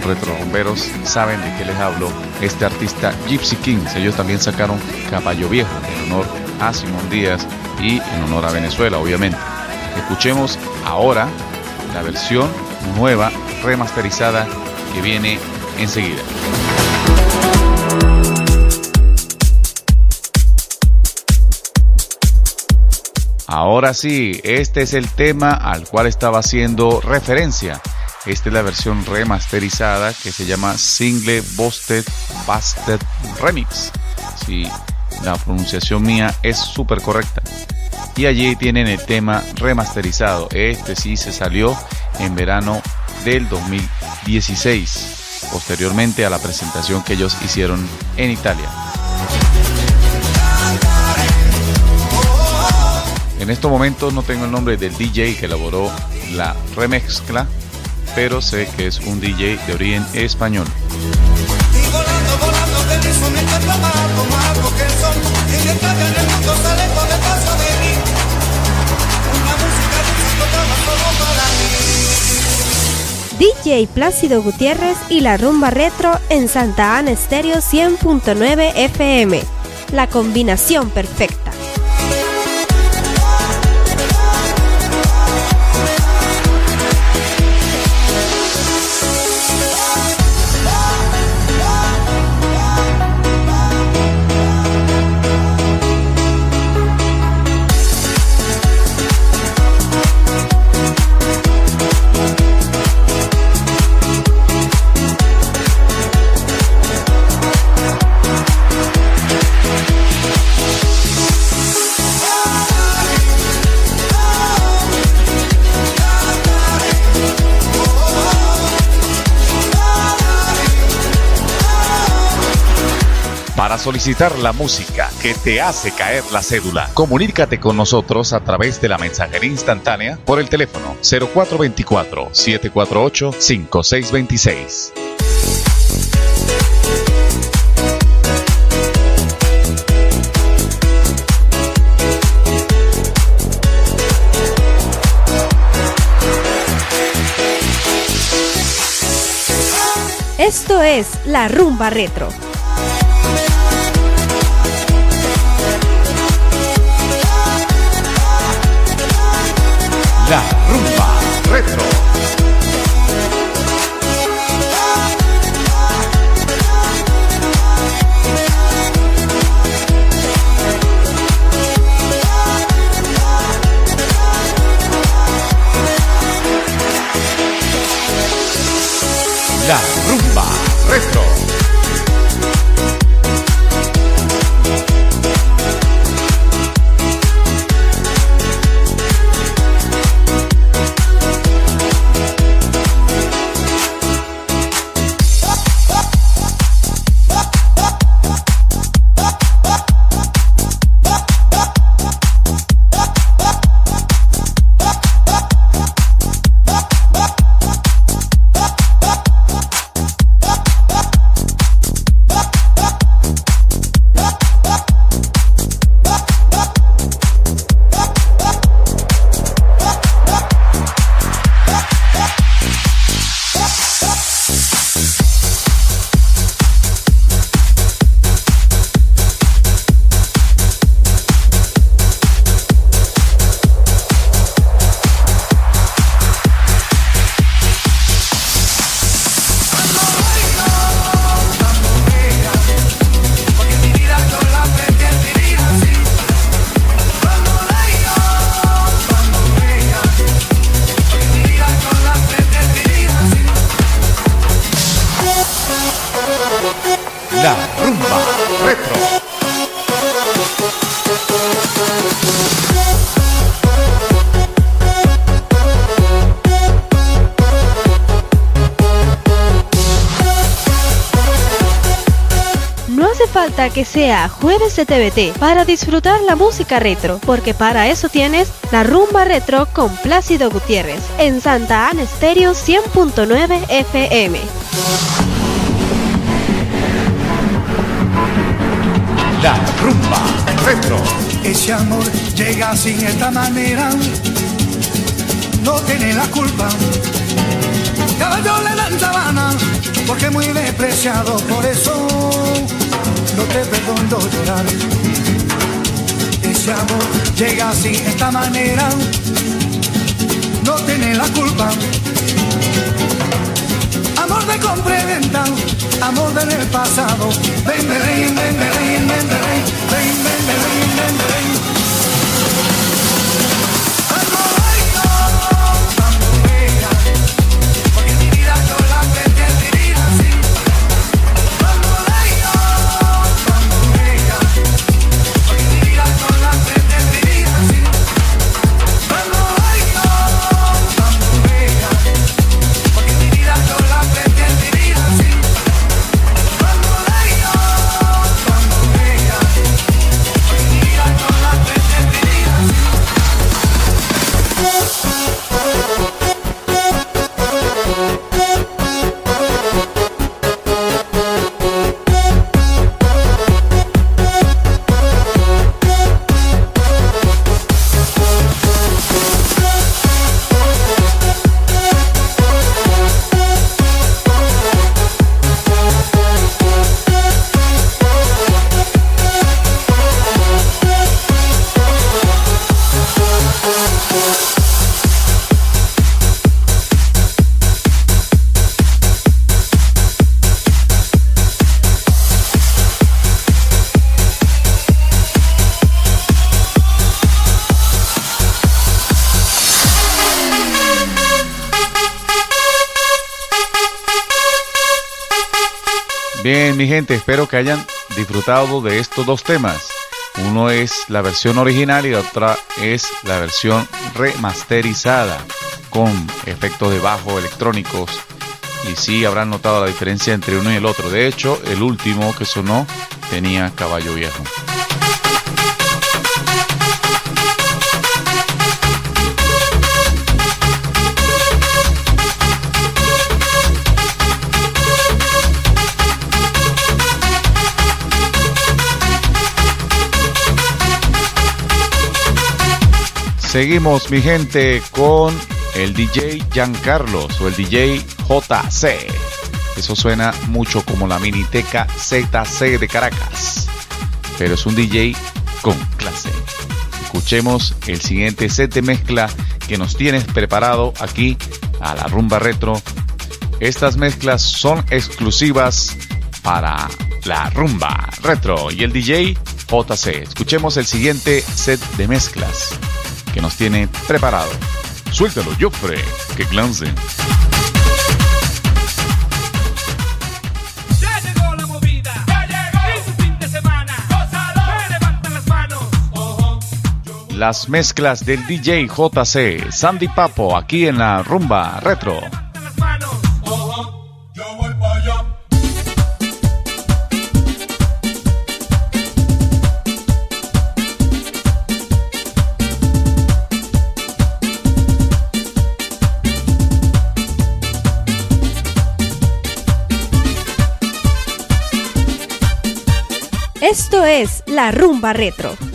retrorumberos saben de qué les hablo. Este artista Gypsy Kings, ellos también sacaron Caballo Viejo en honor a Simón Díaz y en honor a Venezuela, obviamente. Escuchemos ahora la versión nueva, remasterizada, que viene enseguida. Ahora sí, este es el tema al cual estaba haciendo referencia. Esta es la versión remasterizada que se llama Single Busted Busted Remix. Si la pronunciación mía es súper correcta. Y allí tienen el tema remasterizado. Este sí se salió en verano del 2016, posteriormente a la presentación que ellos hicieron en Italia. En estos momentos no tengo el nombre del DJ que elaboró la remezcla, pero sé que es un DJ de origen español. DJ Plácido Gutiérrez y la rumba retro en Santa Ana Stereo 100.9 FM. La combinación perfecta. Para solicitar la música que te hace caer la cédula, comunícate con nosotros a través de la mensajería instantánea por el teléfono 0424-748-5626. Esto es la rumba retro. La rumba retro. La rumba retro. Que sea jueves de TVT para disfrutar la música retro, porque para eso tienes la rumba retro con Plácido Gutiérrez en Santa Ana Estéreo 100.9 FM. La rumba retro. Ese amor llega de esta manera, no tiene la culpa. Caballo le dan sabana, porque muy despreciado, por eso no te perdono llorar. Ese amor llega así de esta manera, no tiene la culpa. Amor de compra amor del pasado. Ven, ven, ven, ven, ven, ven, ven, ven, ven, ven, ven, ven, ven, mi gente, espero que hayan disfrutado de estos dos temas. Uno es la versión original y la otra es la versión remasterizada con efectos de bajo electrónicos. Y sí habrán notado la diferencia entre uno y el otro. De hecho, el último que sonó tenía caballo viejo. Seguimos, mi gente, con el DJ Giancarlos o el DJ JC. Eso suena mucho como la miniteca ZC de Caracas, pero es un DJ con clase. Escuchemos el siguiente set de mezcla que nos tienes preparado aquí a la rumba retro. Estas mezclas son exclusivas para la rumba retro y el DJ JC. Escuchemos el siguiente set de mezclas que nos tiene preparado. Suéltalo, Joffre, que glancen. Las mezclas del DJ JC, Sandy Papo, aquí en la rumba retro. Esto es La Rumba Retro.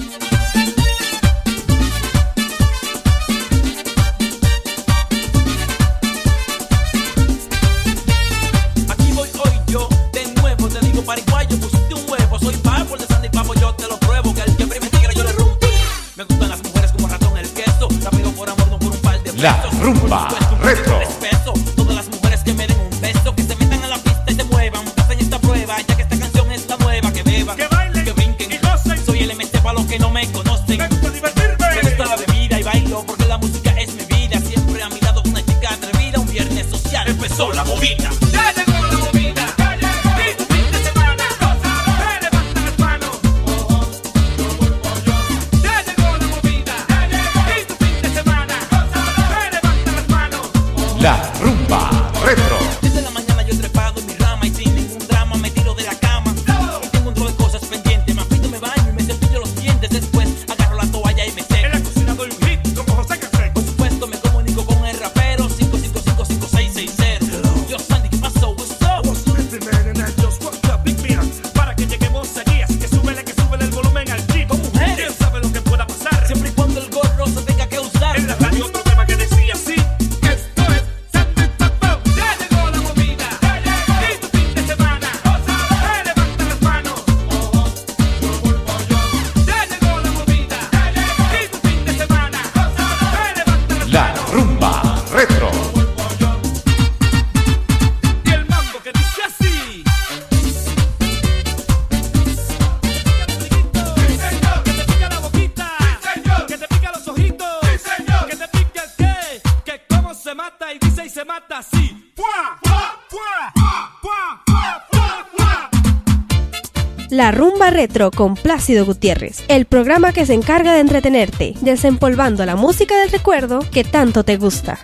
Retro con Plácido Gutiérrez, el programa que se encarga de entretenerte, desempolvando la música del recuerdo que tanto te gusta.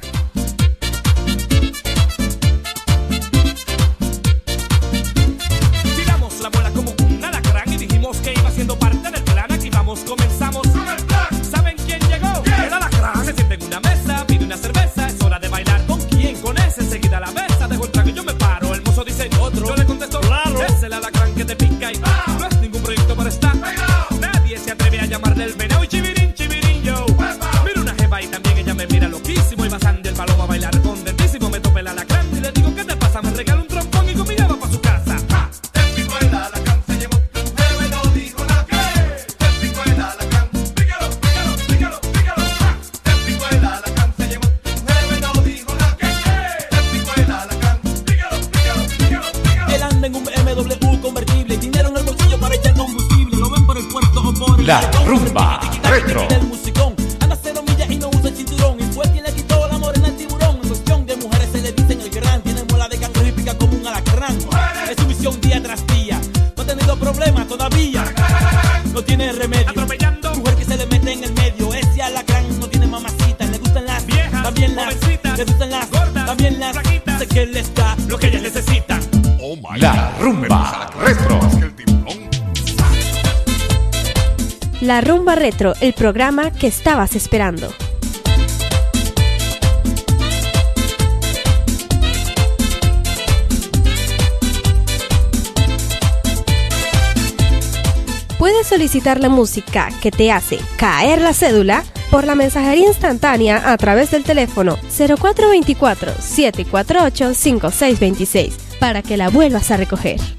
programa que estabas esperando. Puedes solicitar la música que te hace caer la cédula por la mensajería instantánea a través del teléfono 0424-748-5626 para que la vuelvas a recoger.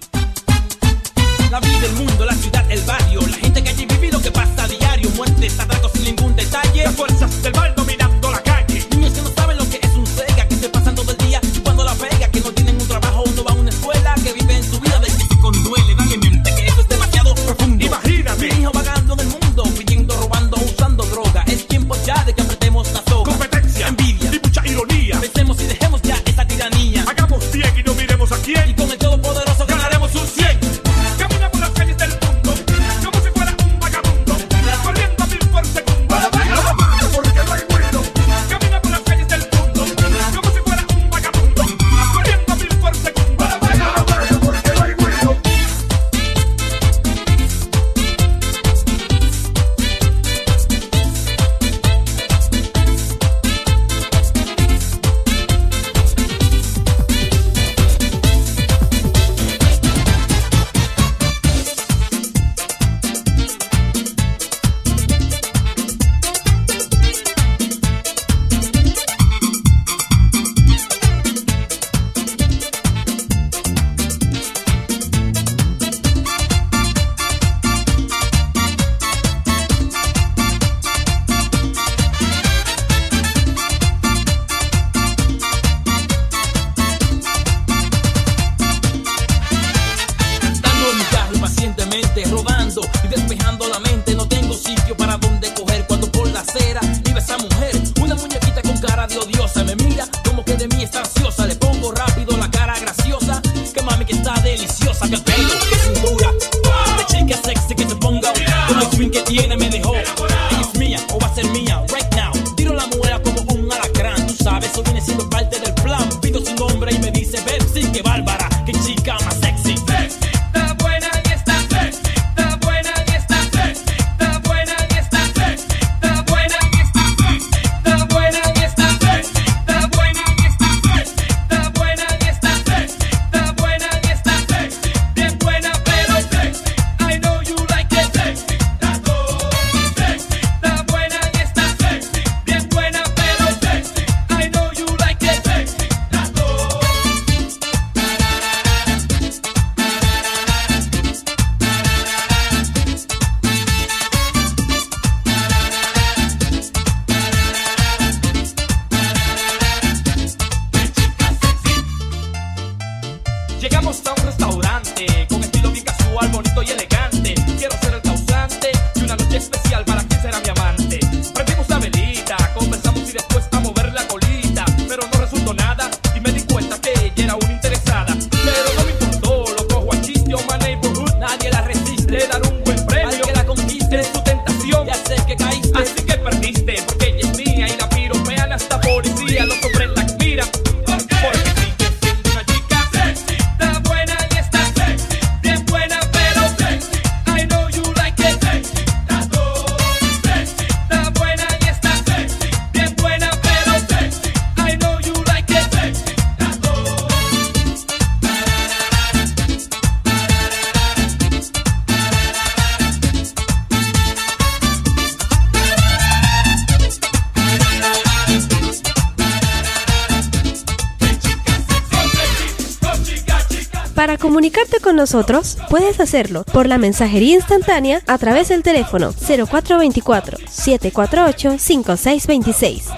nosotros, puedes hacerlo por la mensajería instantánea a través del teléfono 0424 748 5626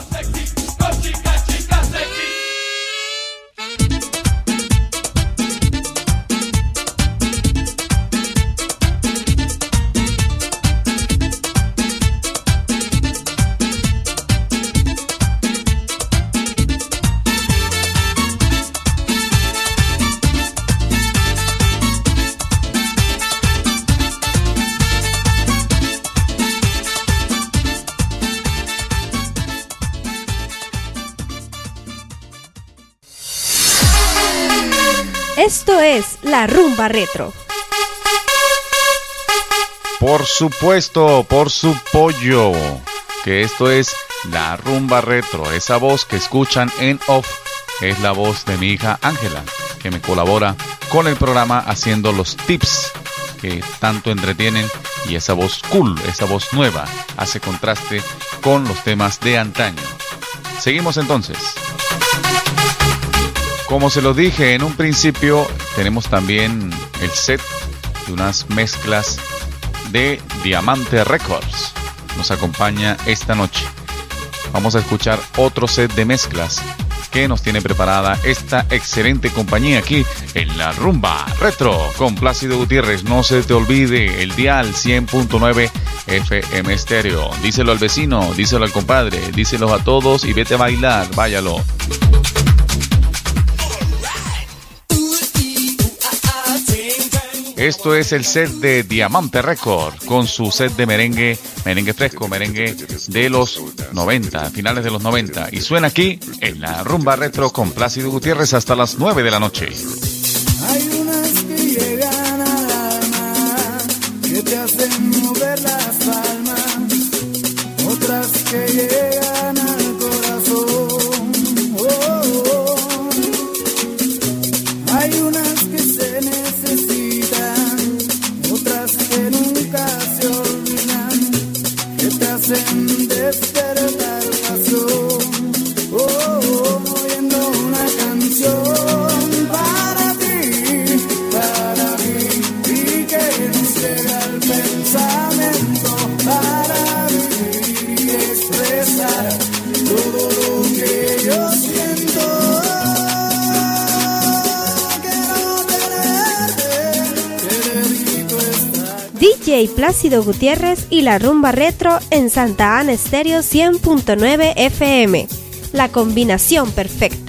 Retro. Por supuesto, por su pollo, que esto es la rumba retro. Esa voz que escuchan en off es la voz de mi hija Ángela, que me colabora con el programa haciendo los tips que tanto entretienen y esa voz cool, esa voz nueva, hace contraste con los temas de antaño. Seguimos entonces. Como se lo dije en un principio, tenemos también el set de unas mezclas de Diamante Records. Nos acompaña esta noche. Vamos a escuchar otro set de mezclas que nos tiene preparada esta excelente compañía aquí en la Rumba Retro con Plácido Gutiérrez. No se te olvide el dial 100.9 FM Stereo. Díselo al vecino, díselo al compadre, díselo a todos y vete a bailar, váyalo. Esto es el set de Diamante Record con su set de merengue, merengue fresco, merengue de los 90, finales de los 90. Y suena aquí en la rumba retro con Plácido Gutiérrez hasta las 9 de la noche. Plácido Gutiérrez y la rumba retro en Santa Ana Estéreo 100.9 FM. La combinación perfecta.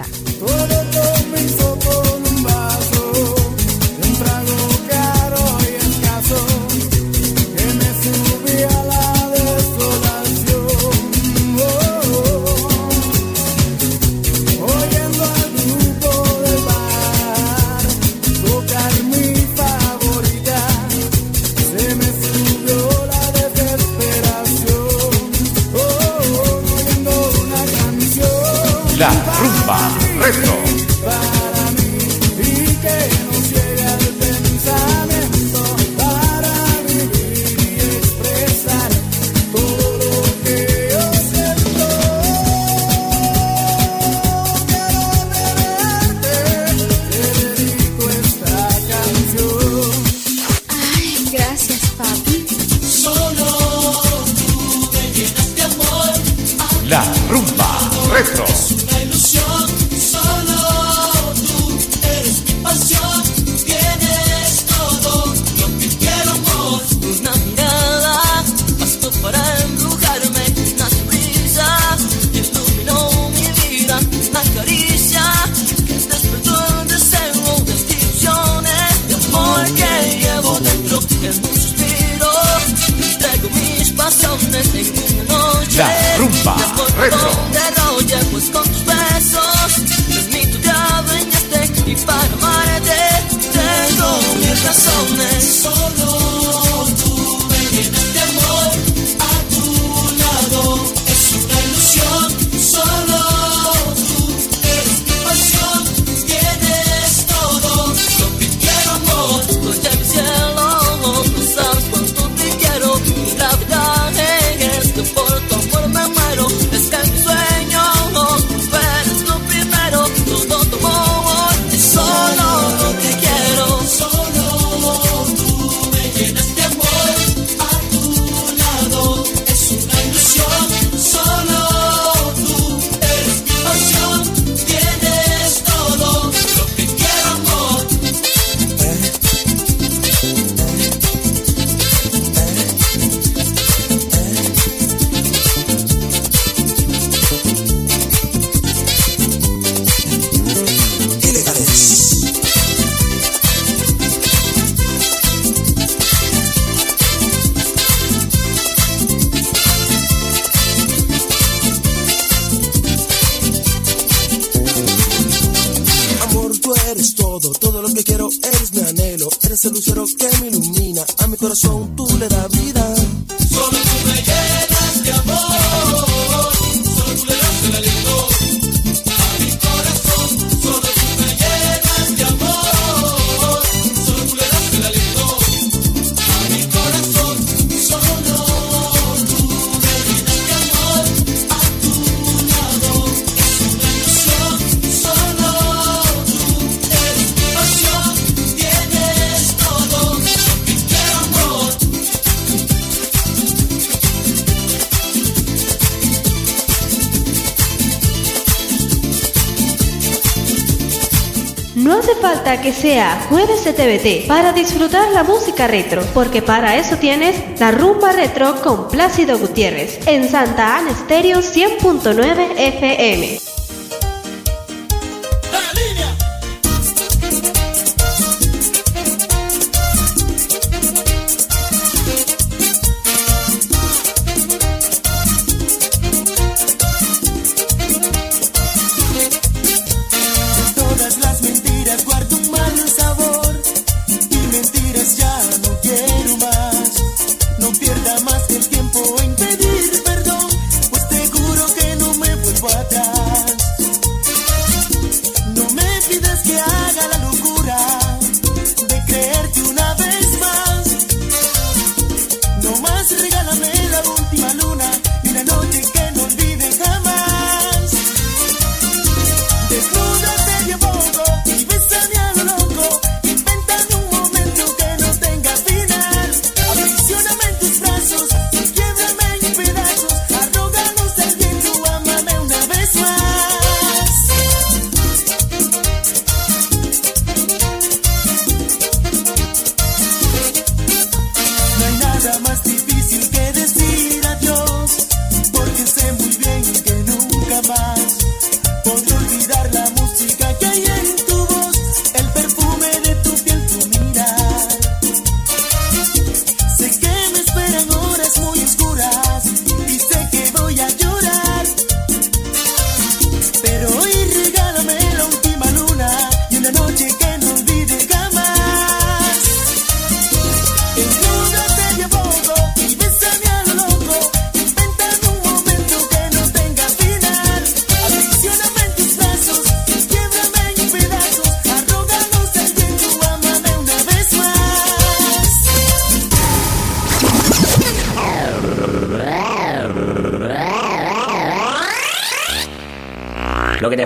para disfrutar la música retro, porque para eso tienes la rumba retro con Plácido Gutiérrez en Santa Ana Stereo 100.9 FM.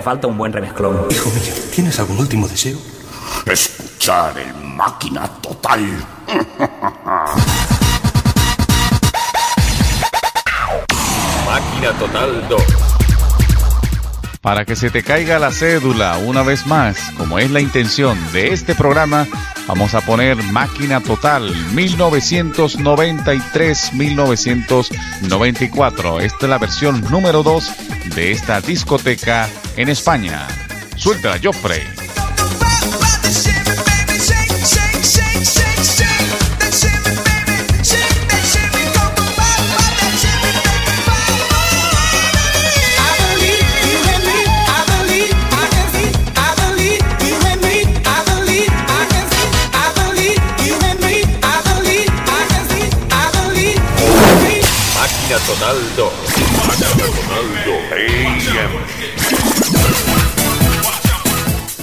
falta un buen remezclón. Hijo mío, ¿tienes algún último deseo? Escuchar el máquina total. [LAUGHS] máquina total 2. Para que se te caiga la cédula una vez más, como es la intención de este programa, vamos a poner Máquina Total 1993-1994. Esta es la versión número 2 de esta discoteca en España. Suéltala, Joffrey. Máquina Máquina Tonaldo.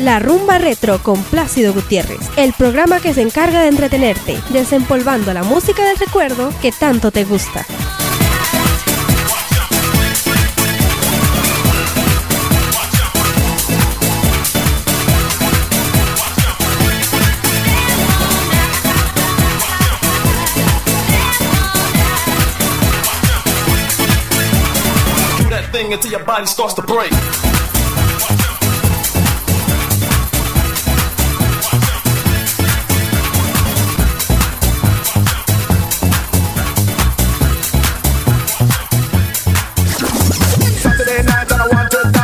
La Rumba Retro con Plácido Gutiérrez, el programa que se encarga de entretenerte, desempolvando la música del recuerdo que tanto te gusta.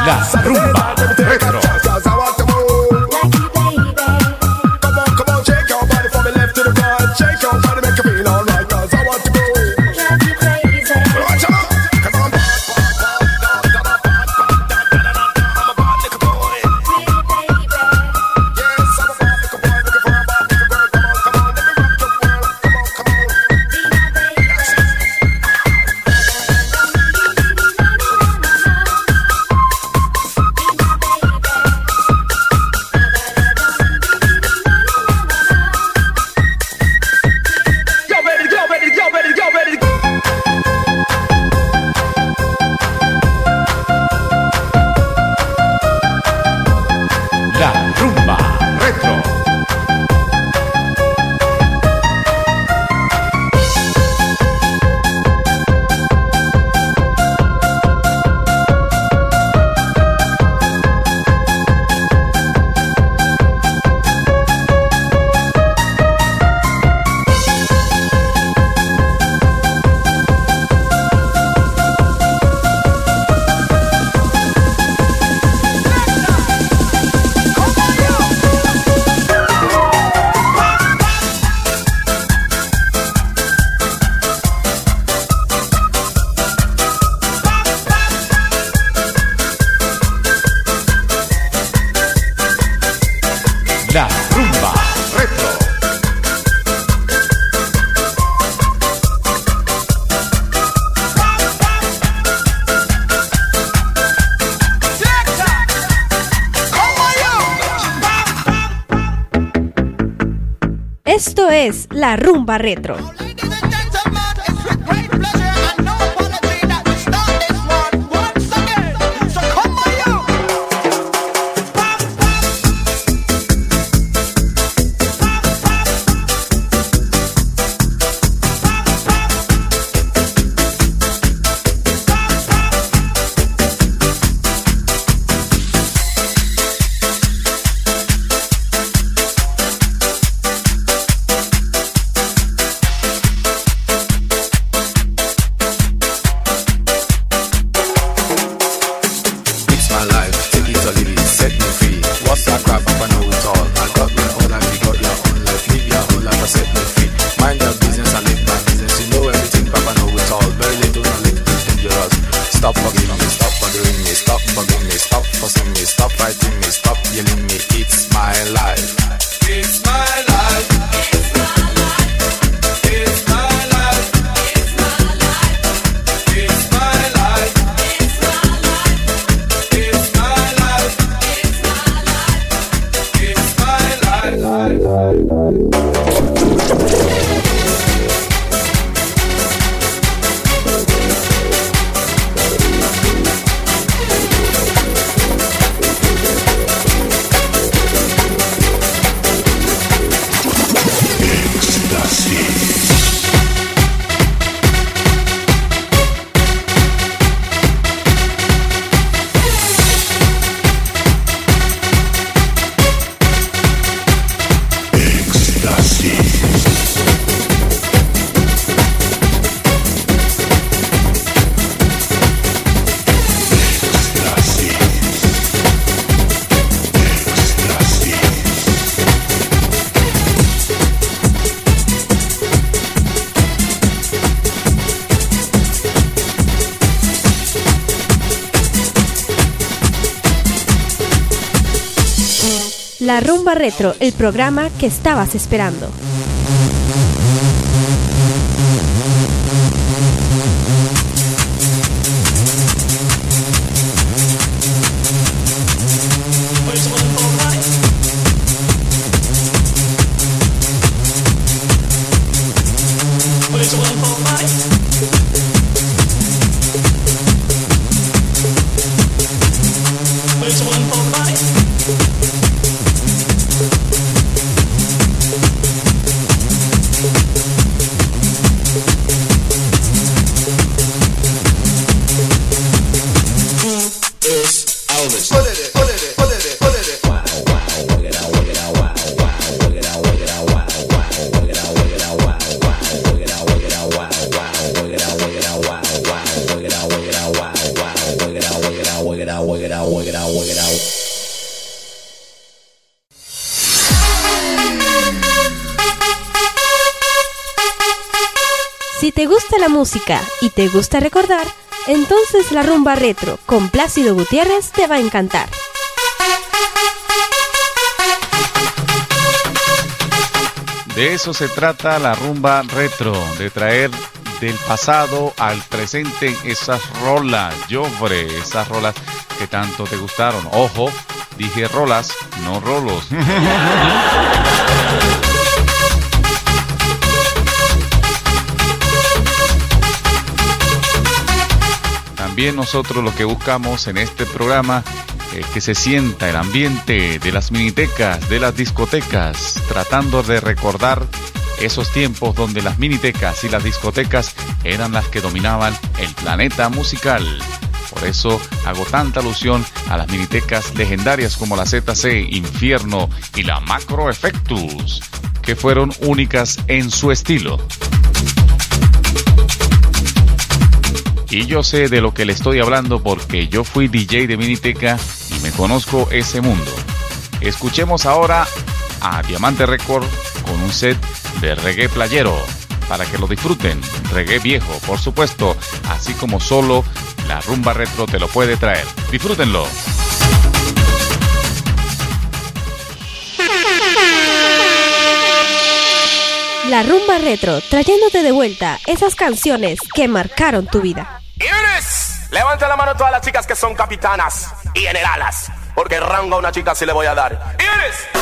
La Rumba. Esto es La Rumba Retro. Retro, el programa que estabas esperando. Y te gusta recordar, entonces la rumba retro con Plácido Gutiérrez te va a encantar. De eso se trata la rumba retro, de traer del pasado al presente esas rolas, Jofre, esas rolas que tanto te gustaron. Ojo, dije rolas, no rolos. [LAUGHS] También nosotros lo que buscamos en este programa es que se sienta el ambiente de las minitecas, de las discotecas, tratando de recordar esos tiempos donde las minitecas y las discotecas eran las que dominaban el planeta musical. Por eso hago tanta alusión a las minitecas legendarias como la ZC, Infierno y la Macro Effectus, que fueron únicas en su estilo. Y yo sé de lo que le estoy hablando porque yo fui DJ de Miniteca y me conozco ese mundo. Escuchemos ahora a Diamante Record con un set de reggae playero para que lo disfruten. Reggae viejo, por supuesto, así como solo la rumba retro te lo puede traer. Disfrútenlo. La rumba retro, trayéndote de vuelta esas canciones que marcaron tu vida. Iris. Levanta la mano a todas las chicas que son capitanas y generalas. Porque rango a una chica si le voy a dar. Iris.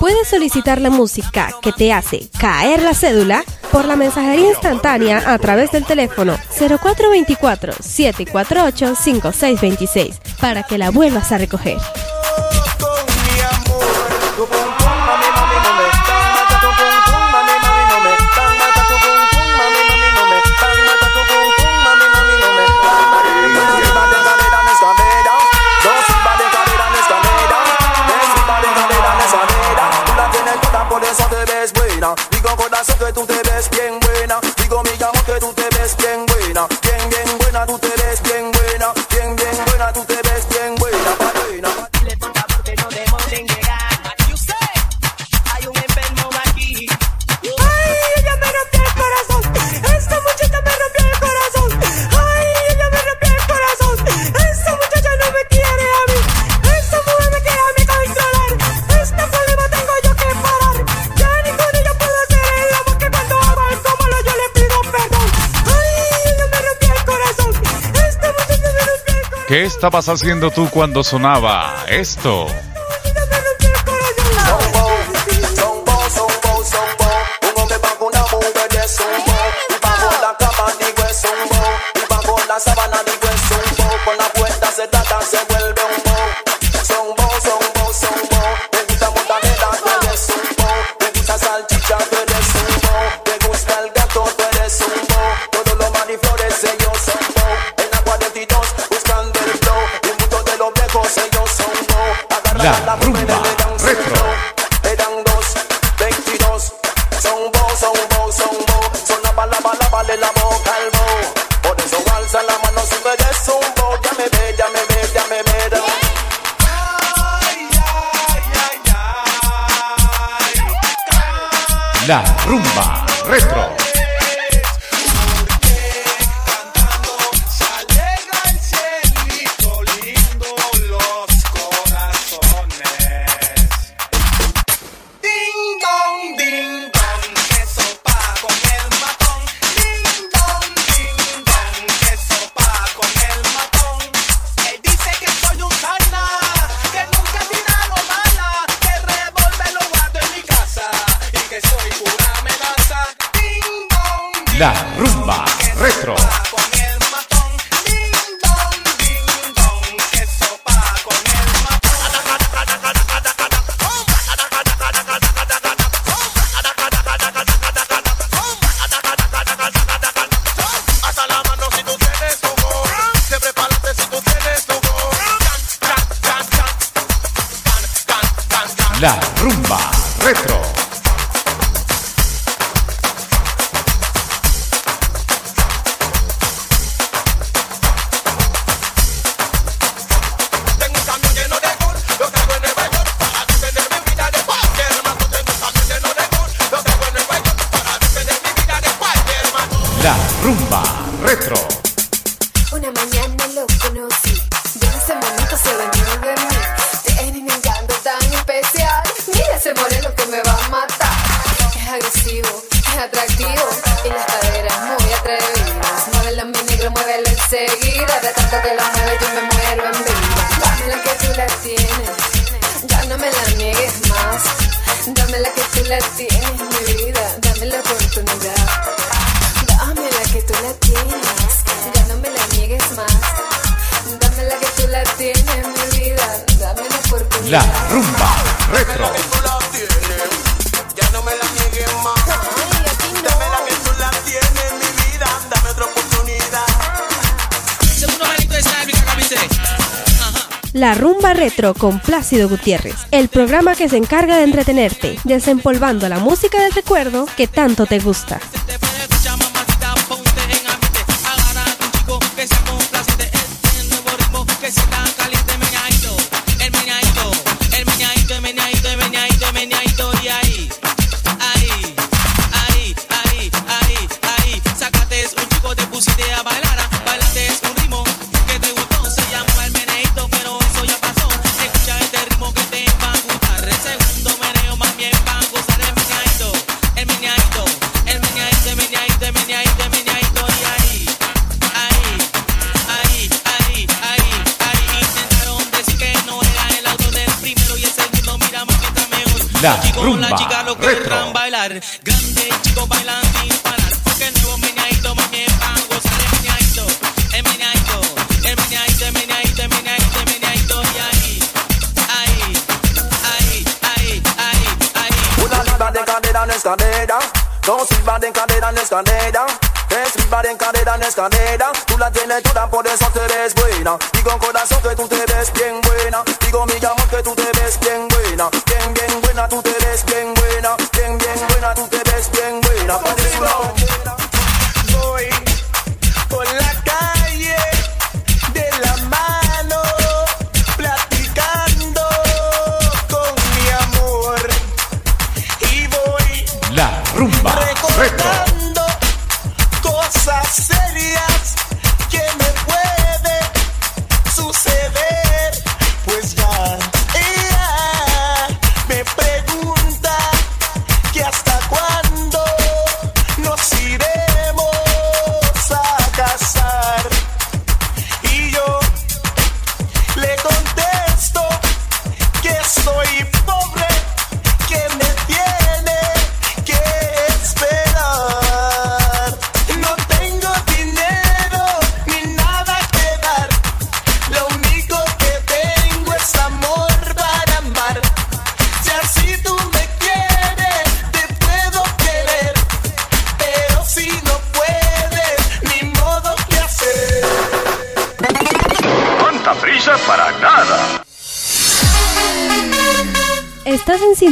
Puedes solicitar la música que te hace caer la cédula por la mensajería instantánea a través del teléfono 0424-748-5626 para que la vuelvas a recoger. tú te ves bien ¿Qué estabas haciendo tú cuando sonaba esto? La rumba retro. La rumba retro. Una mañana lo conocí, ya ese momento se bañó de mí. Tiene un encanto tan especial. Mira ese moreno que me va a matar. Es agresivo, es atractivo y las caderas muy atrevidas. Muévelo mi negro, muévelo enseguida. De tanto que lo mueve yo me muero en vida. Dame la que tú la tienes, ya no me la niegues más. Dame la que tú la tienes. La rumba retro. La Rumba Retro con Plácido Gutiérrez, el programa que se encarga de entretenerte, desempolvando la música del recuerdo que tanto te gusta. Chica lo retro. querrán bailar. Grande, chicos bailan sin parar. Porque nuevo meneadito, mañana, gozar el meneadito. El meneadito, el meneadito, el meneadito, el meneadito, el meneadito. Y ahí, ahí, ahí, ahí, ahí, ahí. Una liba de cadera no es cadera. Dos silbas de cadera no es cadera. Tres silbas de cadera no es cadera. Tú la tienes toda, por eso te ves buena. Digo corazón que tú te ves bien buena. Digo mi amor que tú te ves bien buena.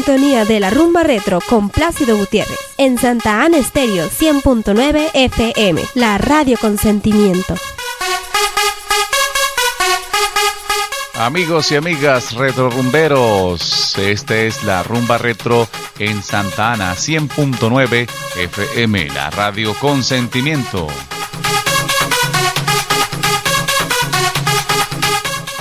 Sintonía de la rumba retro con Plácido Gutiérrez en Santa Ana Estéreo 100.9 FM, la radio con sentimiento. Amigos y amigas retrorumberos, esta es la rumba retro en Santa Ana 100.9 FM, la radio con sentimiento.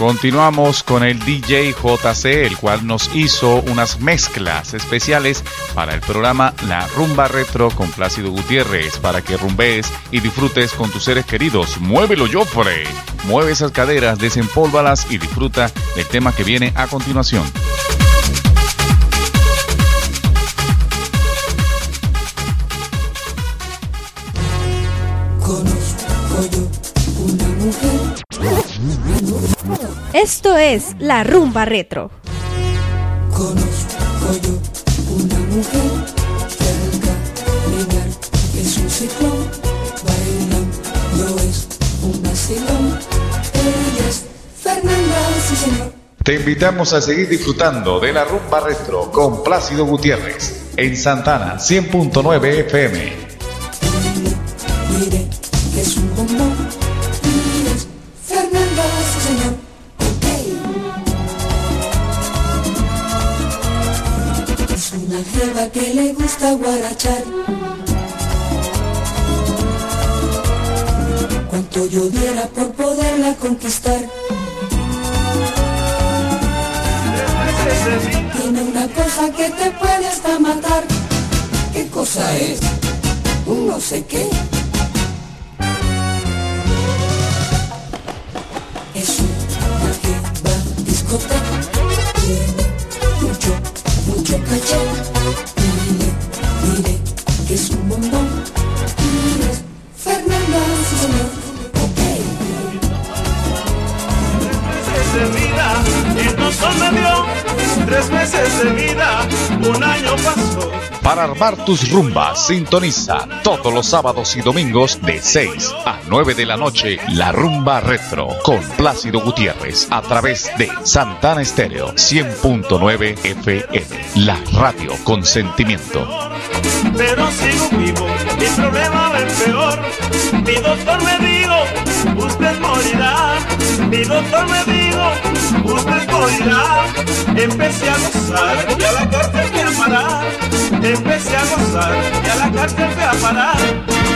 Continuamos con el DJ JC, el cual nos hizo unas mezclas especiales para el programa La Rumba Retro con Plácido Gutiérrez, para que rumbees y disfrutes con tus seres queridos. Muévelo, Joffre. Mueve esas caderas, desempólvalas y disfruta del tema que viene a continuación. Esto es la rumba retro. Conozco yo una mujer que al caminar es un ciclón, bailando es un vacilón. Ella es Fernanda, sí señor. Te invitamos a seguir disfrutando de la rumba retro con Plácido Gutiérrez en Santana 100.9 FM. Gusta guarachar. Cuanto yo diera por poderla conquistar. Tiene una cosa que te puede hasta matar. ¿Qué cosa es? Un no sé qué. Es una jeva discoteca. Tiene mucho, mucho caché. Tres meses de vida, un año pasó. Para armar tus rumbas, sintoniza todos los sábados y domingos de 6 a 9 de la noche la rumba retro con Plácido Gutiérrez a través de Santana Estéreo 100.9 FM, la radio con sentimiento. Pero sigo vivo. Mi problema va peor. Mi doctor me dijo, usted morirá. Mi doctor me dijo, usted morirá. Empecé a gozar y a la cárcel fui a. Empecé a gozar y a la cárcel fui a.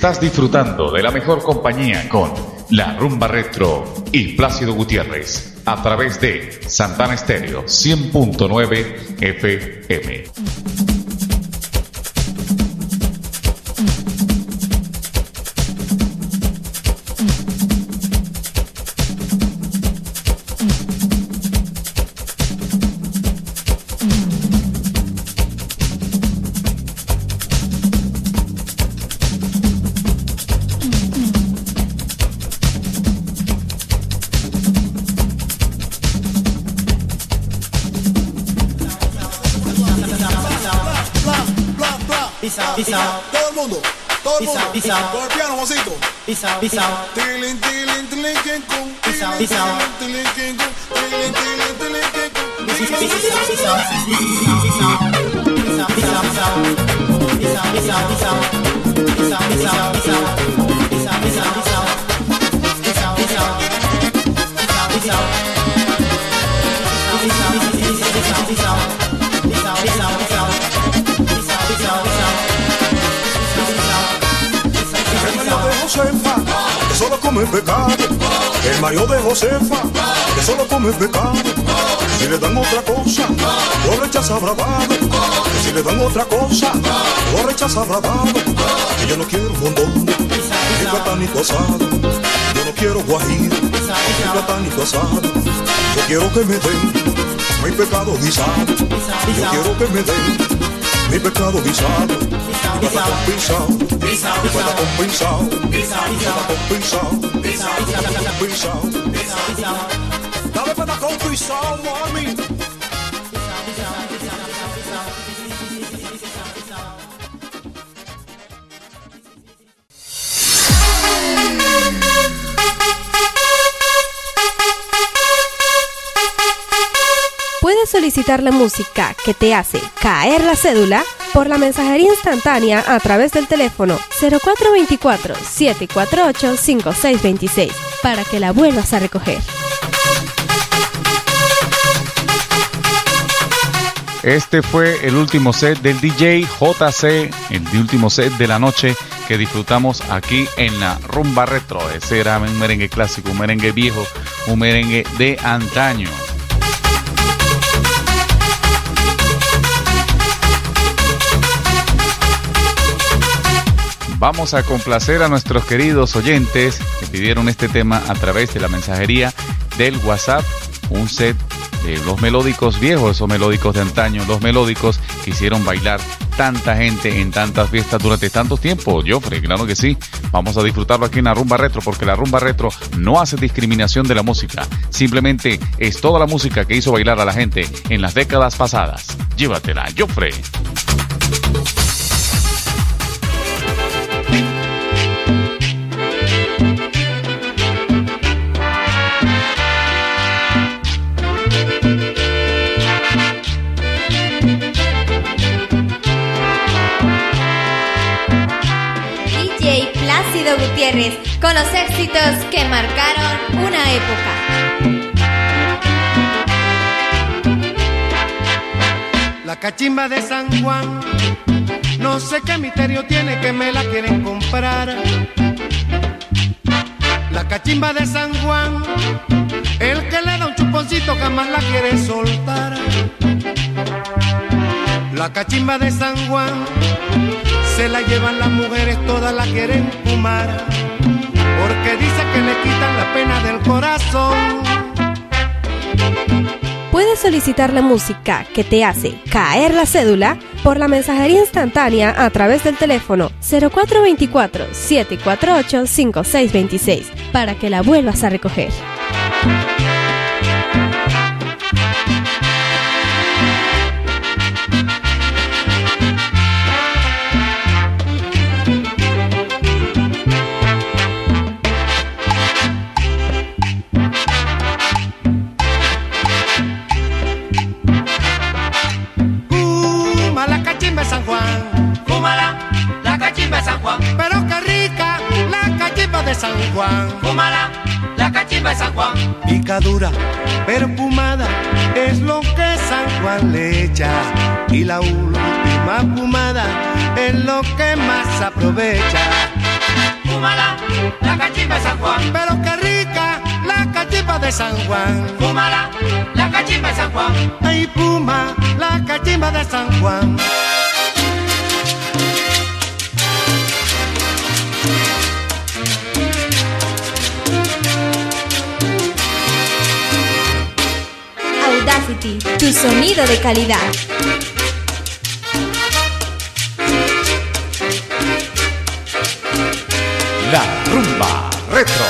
Estás disfrutando de la mejor compañía con La Rumba Retro y Plácido Gutiérrez a través de Santana Estéreo 100.9 FM. Peace out, peace out. Mayo de Josefa, que solo come pecado. Si le dan otra cosa, lo rechaza bravado. Si le dan otra cosa, lo rechaza bravado. Que yo no quiero mondongo, ni platanito asado. Yo no quiero guajiro, ni platanito asado. Yo quiero que me den mi pecado guisado. Yo quiero que me den mi pecado guisado. Mi plata compensado, Puedes solicitar la música que te hace caer la cédula por la mensajería instantánea a través del teléfono 0424-748-5626 para que la vuelvas a recoger. Este fue el último set del DJ JC, el último set de la noche que disfrutamos aquí en la Rumba Retro. Ese era un merengue clásico, un merengue viejo, un merengue de antaño. Vamos a complacer a nuestros queridos oyentes que pidieron este tema a través de la mensajería del WhatsApp, un set de los melódicos viejos, esos melódicos de antaño, los melódicos que hicieron bailar tanta gente en tantas fiestas durante tanto tiempo. Joffrey, claro que sí. Vamos a disfrutarlo aquí en la rumba retro porque la rumba retro no hace discriminación de la música. Simplemente es toda la música que hizo bailar a la gente en las décadas pasadas. Llévatela, Joffrey. Con los éxitos que marcaron una época. La cachimba de San Juan, no sé qué misterio tiene que me la quieren comprar. La cachimba de San Juan, el que le da un chuponcito jamás la quiere soltar. La cachimba de San Juan, la llevan las mujeres, todas la quieren fumar. Porque dice que le quitan la pena del corazón. Puedes solicitar la música que te hace caer la cédula por la mensajería instantánea a través del teléfono 0424-748-5626 para que la vuelvas a recoger. Y la última fumada es lo que más aprovecha. Fúmala, la cachimba de San Juan. Pero qué rica la cachimba de San Juan. Fúmala, la cachimba de San Juan. Ay, puma, la cachimba de San Juan. Tu sonido de calidad. La rumba retro.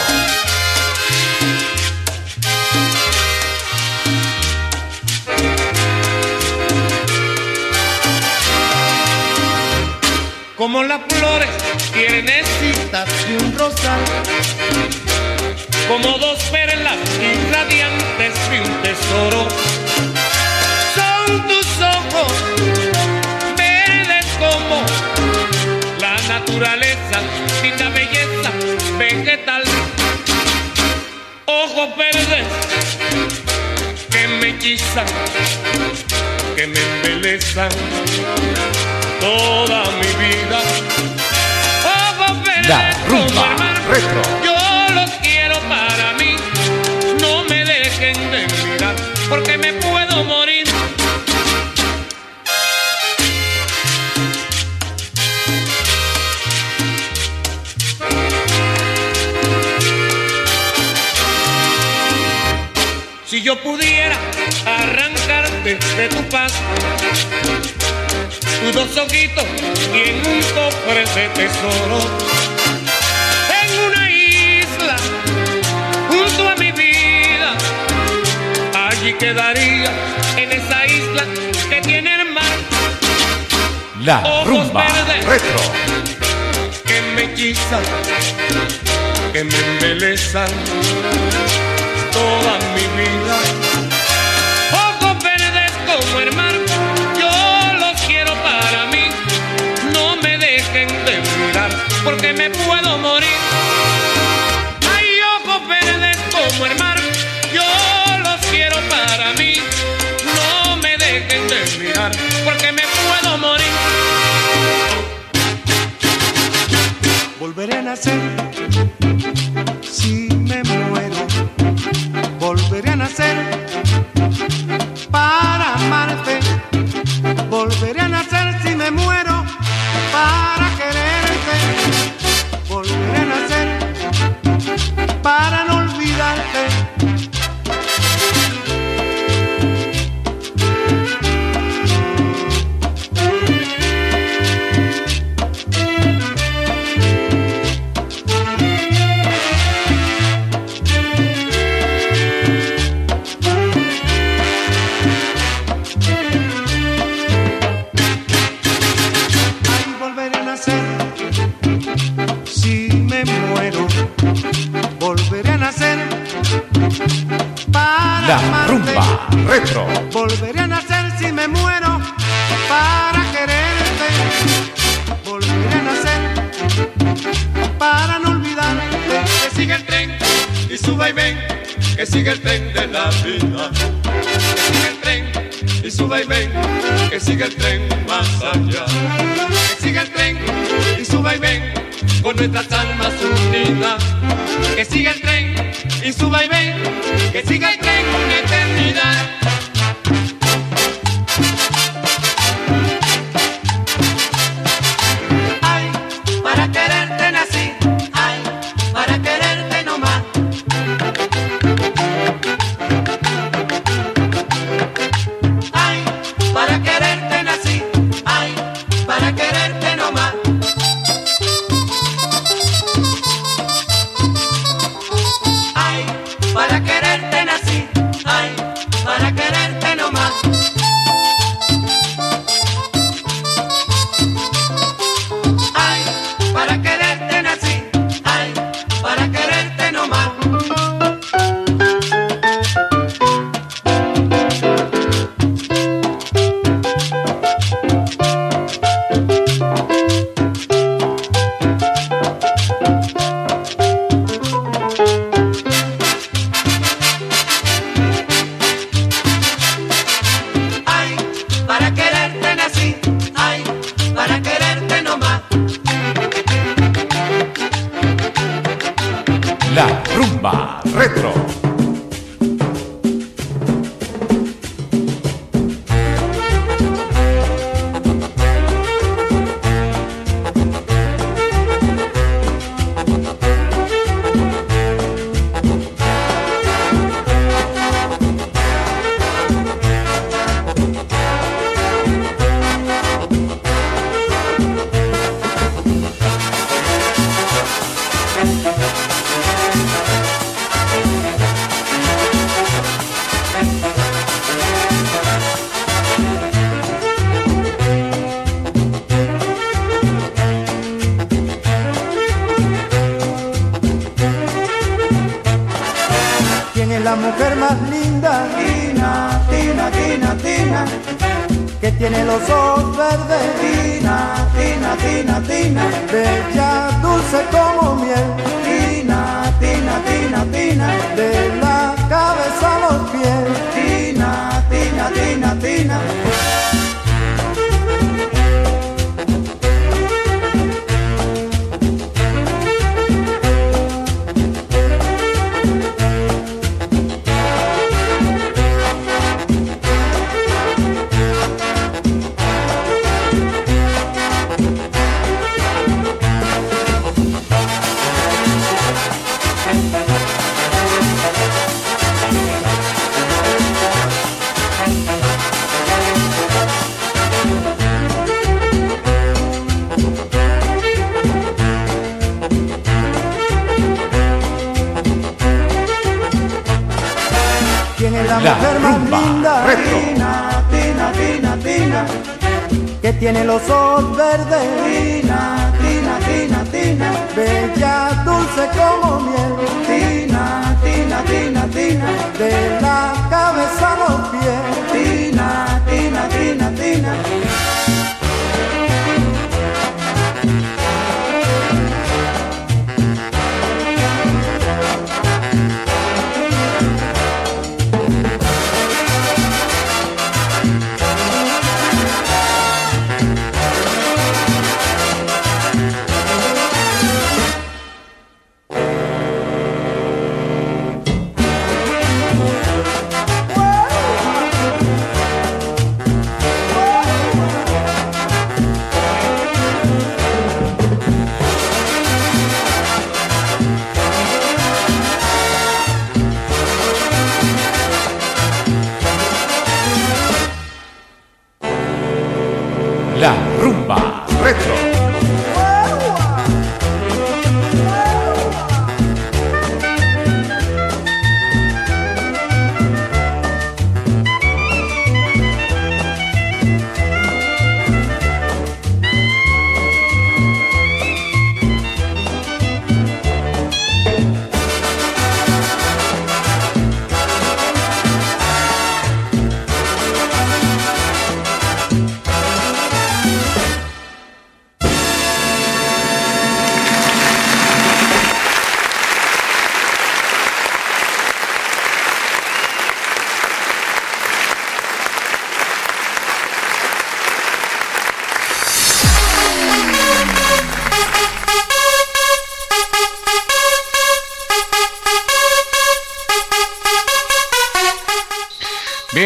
Como las flores tiernecitas de un rosal. como dos tesoro. Son tus ojos verdes como la naturaleza, sin la belleza vegetal. Ojos verdes que me hechizan, que me embelezan toda mi vida. Ojos verdes La rumba retro. Yo pudiera arrancarte de tu paz, tus dos ojitos y en un cofre de tesoro, en una isla junto a mi vida, allí quedaría en esa isla que tiene el mar. La Ojos rumba verdes. retro. que me hechizan, que me embelezan toda mi vida. Ojos verdes como el mar, yo los quiero para mí. No me dejen de mirar, porque me puedo morir. Hay ojos verdes como el mar, yo los quiero para mí. No me dejen de mirar, porque me puedo morir. Volveré a nacer que siga el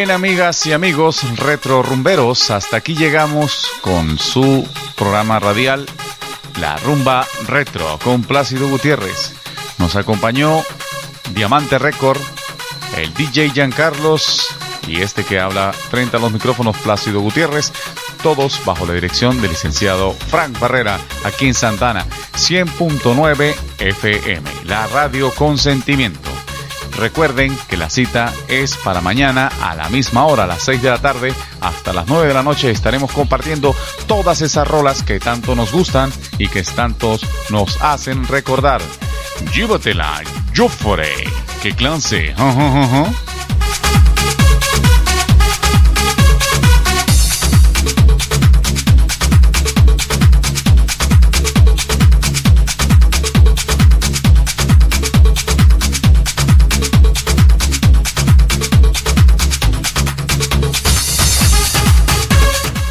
Bien, amigas y amigos retro rumberos, hasta aquí llegamos con su programa radial La Rumba Retro con Plácido Gutiérrez. Nos acompañó Diamante Record, el DJ Giancarlos y este que habla frente a los micrófonos Plácido Gutiérrez, todos bajo la dirección del licenciado Frank Barrera, aquí en Santana, 100.9 FM, la radio con sentimiento. Recuerden que la cita es para mañana a la misma hora, a las 6 de la tarde, hasta las 9 de la noche estaremos compartiendo todas esas rolas que tanto nos gustan y que tantos nos hacen recordar. Llévatela, Joffre, que clase.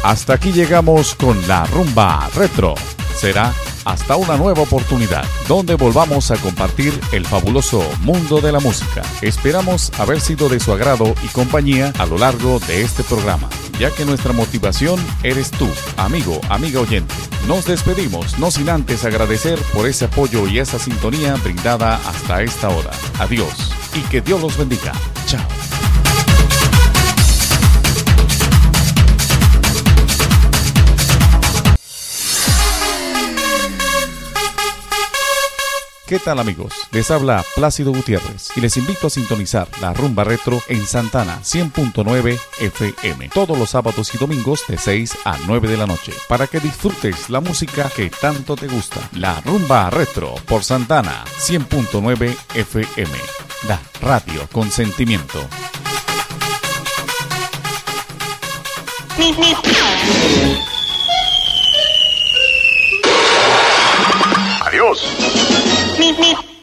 Hasta aquí llegamos con la rumba retro. Será hasta una nueva oportunidad, donde volvamos a compartir el fabuloso mundo de la música. Esperamos haber sido de su agrado y compañía a lo largo de este programa, ya que nuestra motivación eres tú, amigo, amiga oyente. Nos despedimos, no sin antes agradecer por ese apoyo y esa sintonía brindada hasta esta hora. Adiós y que Dios los bendiga. Chao. ¿Qué tal amigos? Les habla Plácido Gutiérrez y les invito a sintonizar la rumba retro en Santana 100.9 FM todos los sábados y domingos de 6 a 9 de la noche para que disfrutes la música que tanto te gusta. La rumba retro por Santana 100.9 FM. La radio con sentimiento. Adiós. Me.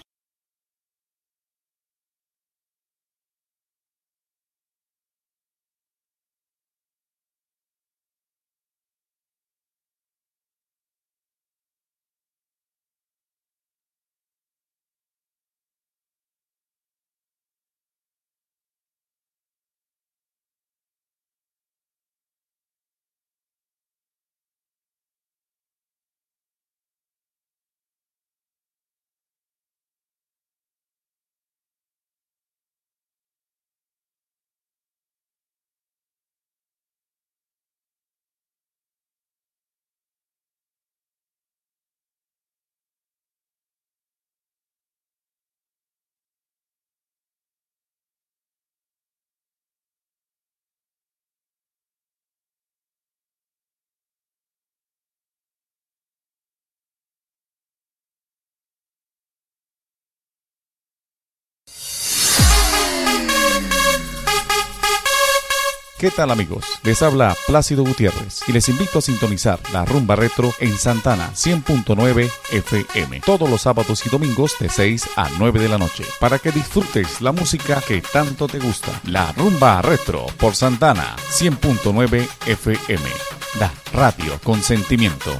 ¿Qué tal amigos? Les habla Plácido Gutiérrez y les invito a sintonizar la rumba retro en Santana 100.9 FM todos los sábados y domingos de 6 a 9 de la noche para que disfrutes la música que tanto te gusta. La rumba retro por Santana 100.9 FM. La radio con sentimiento.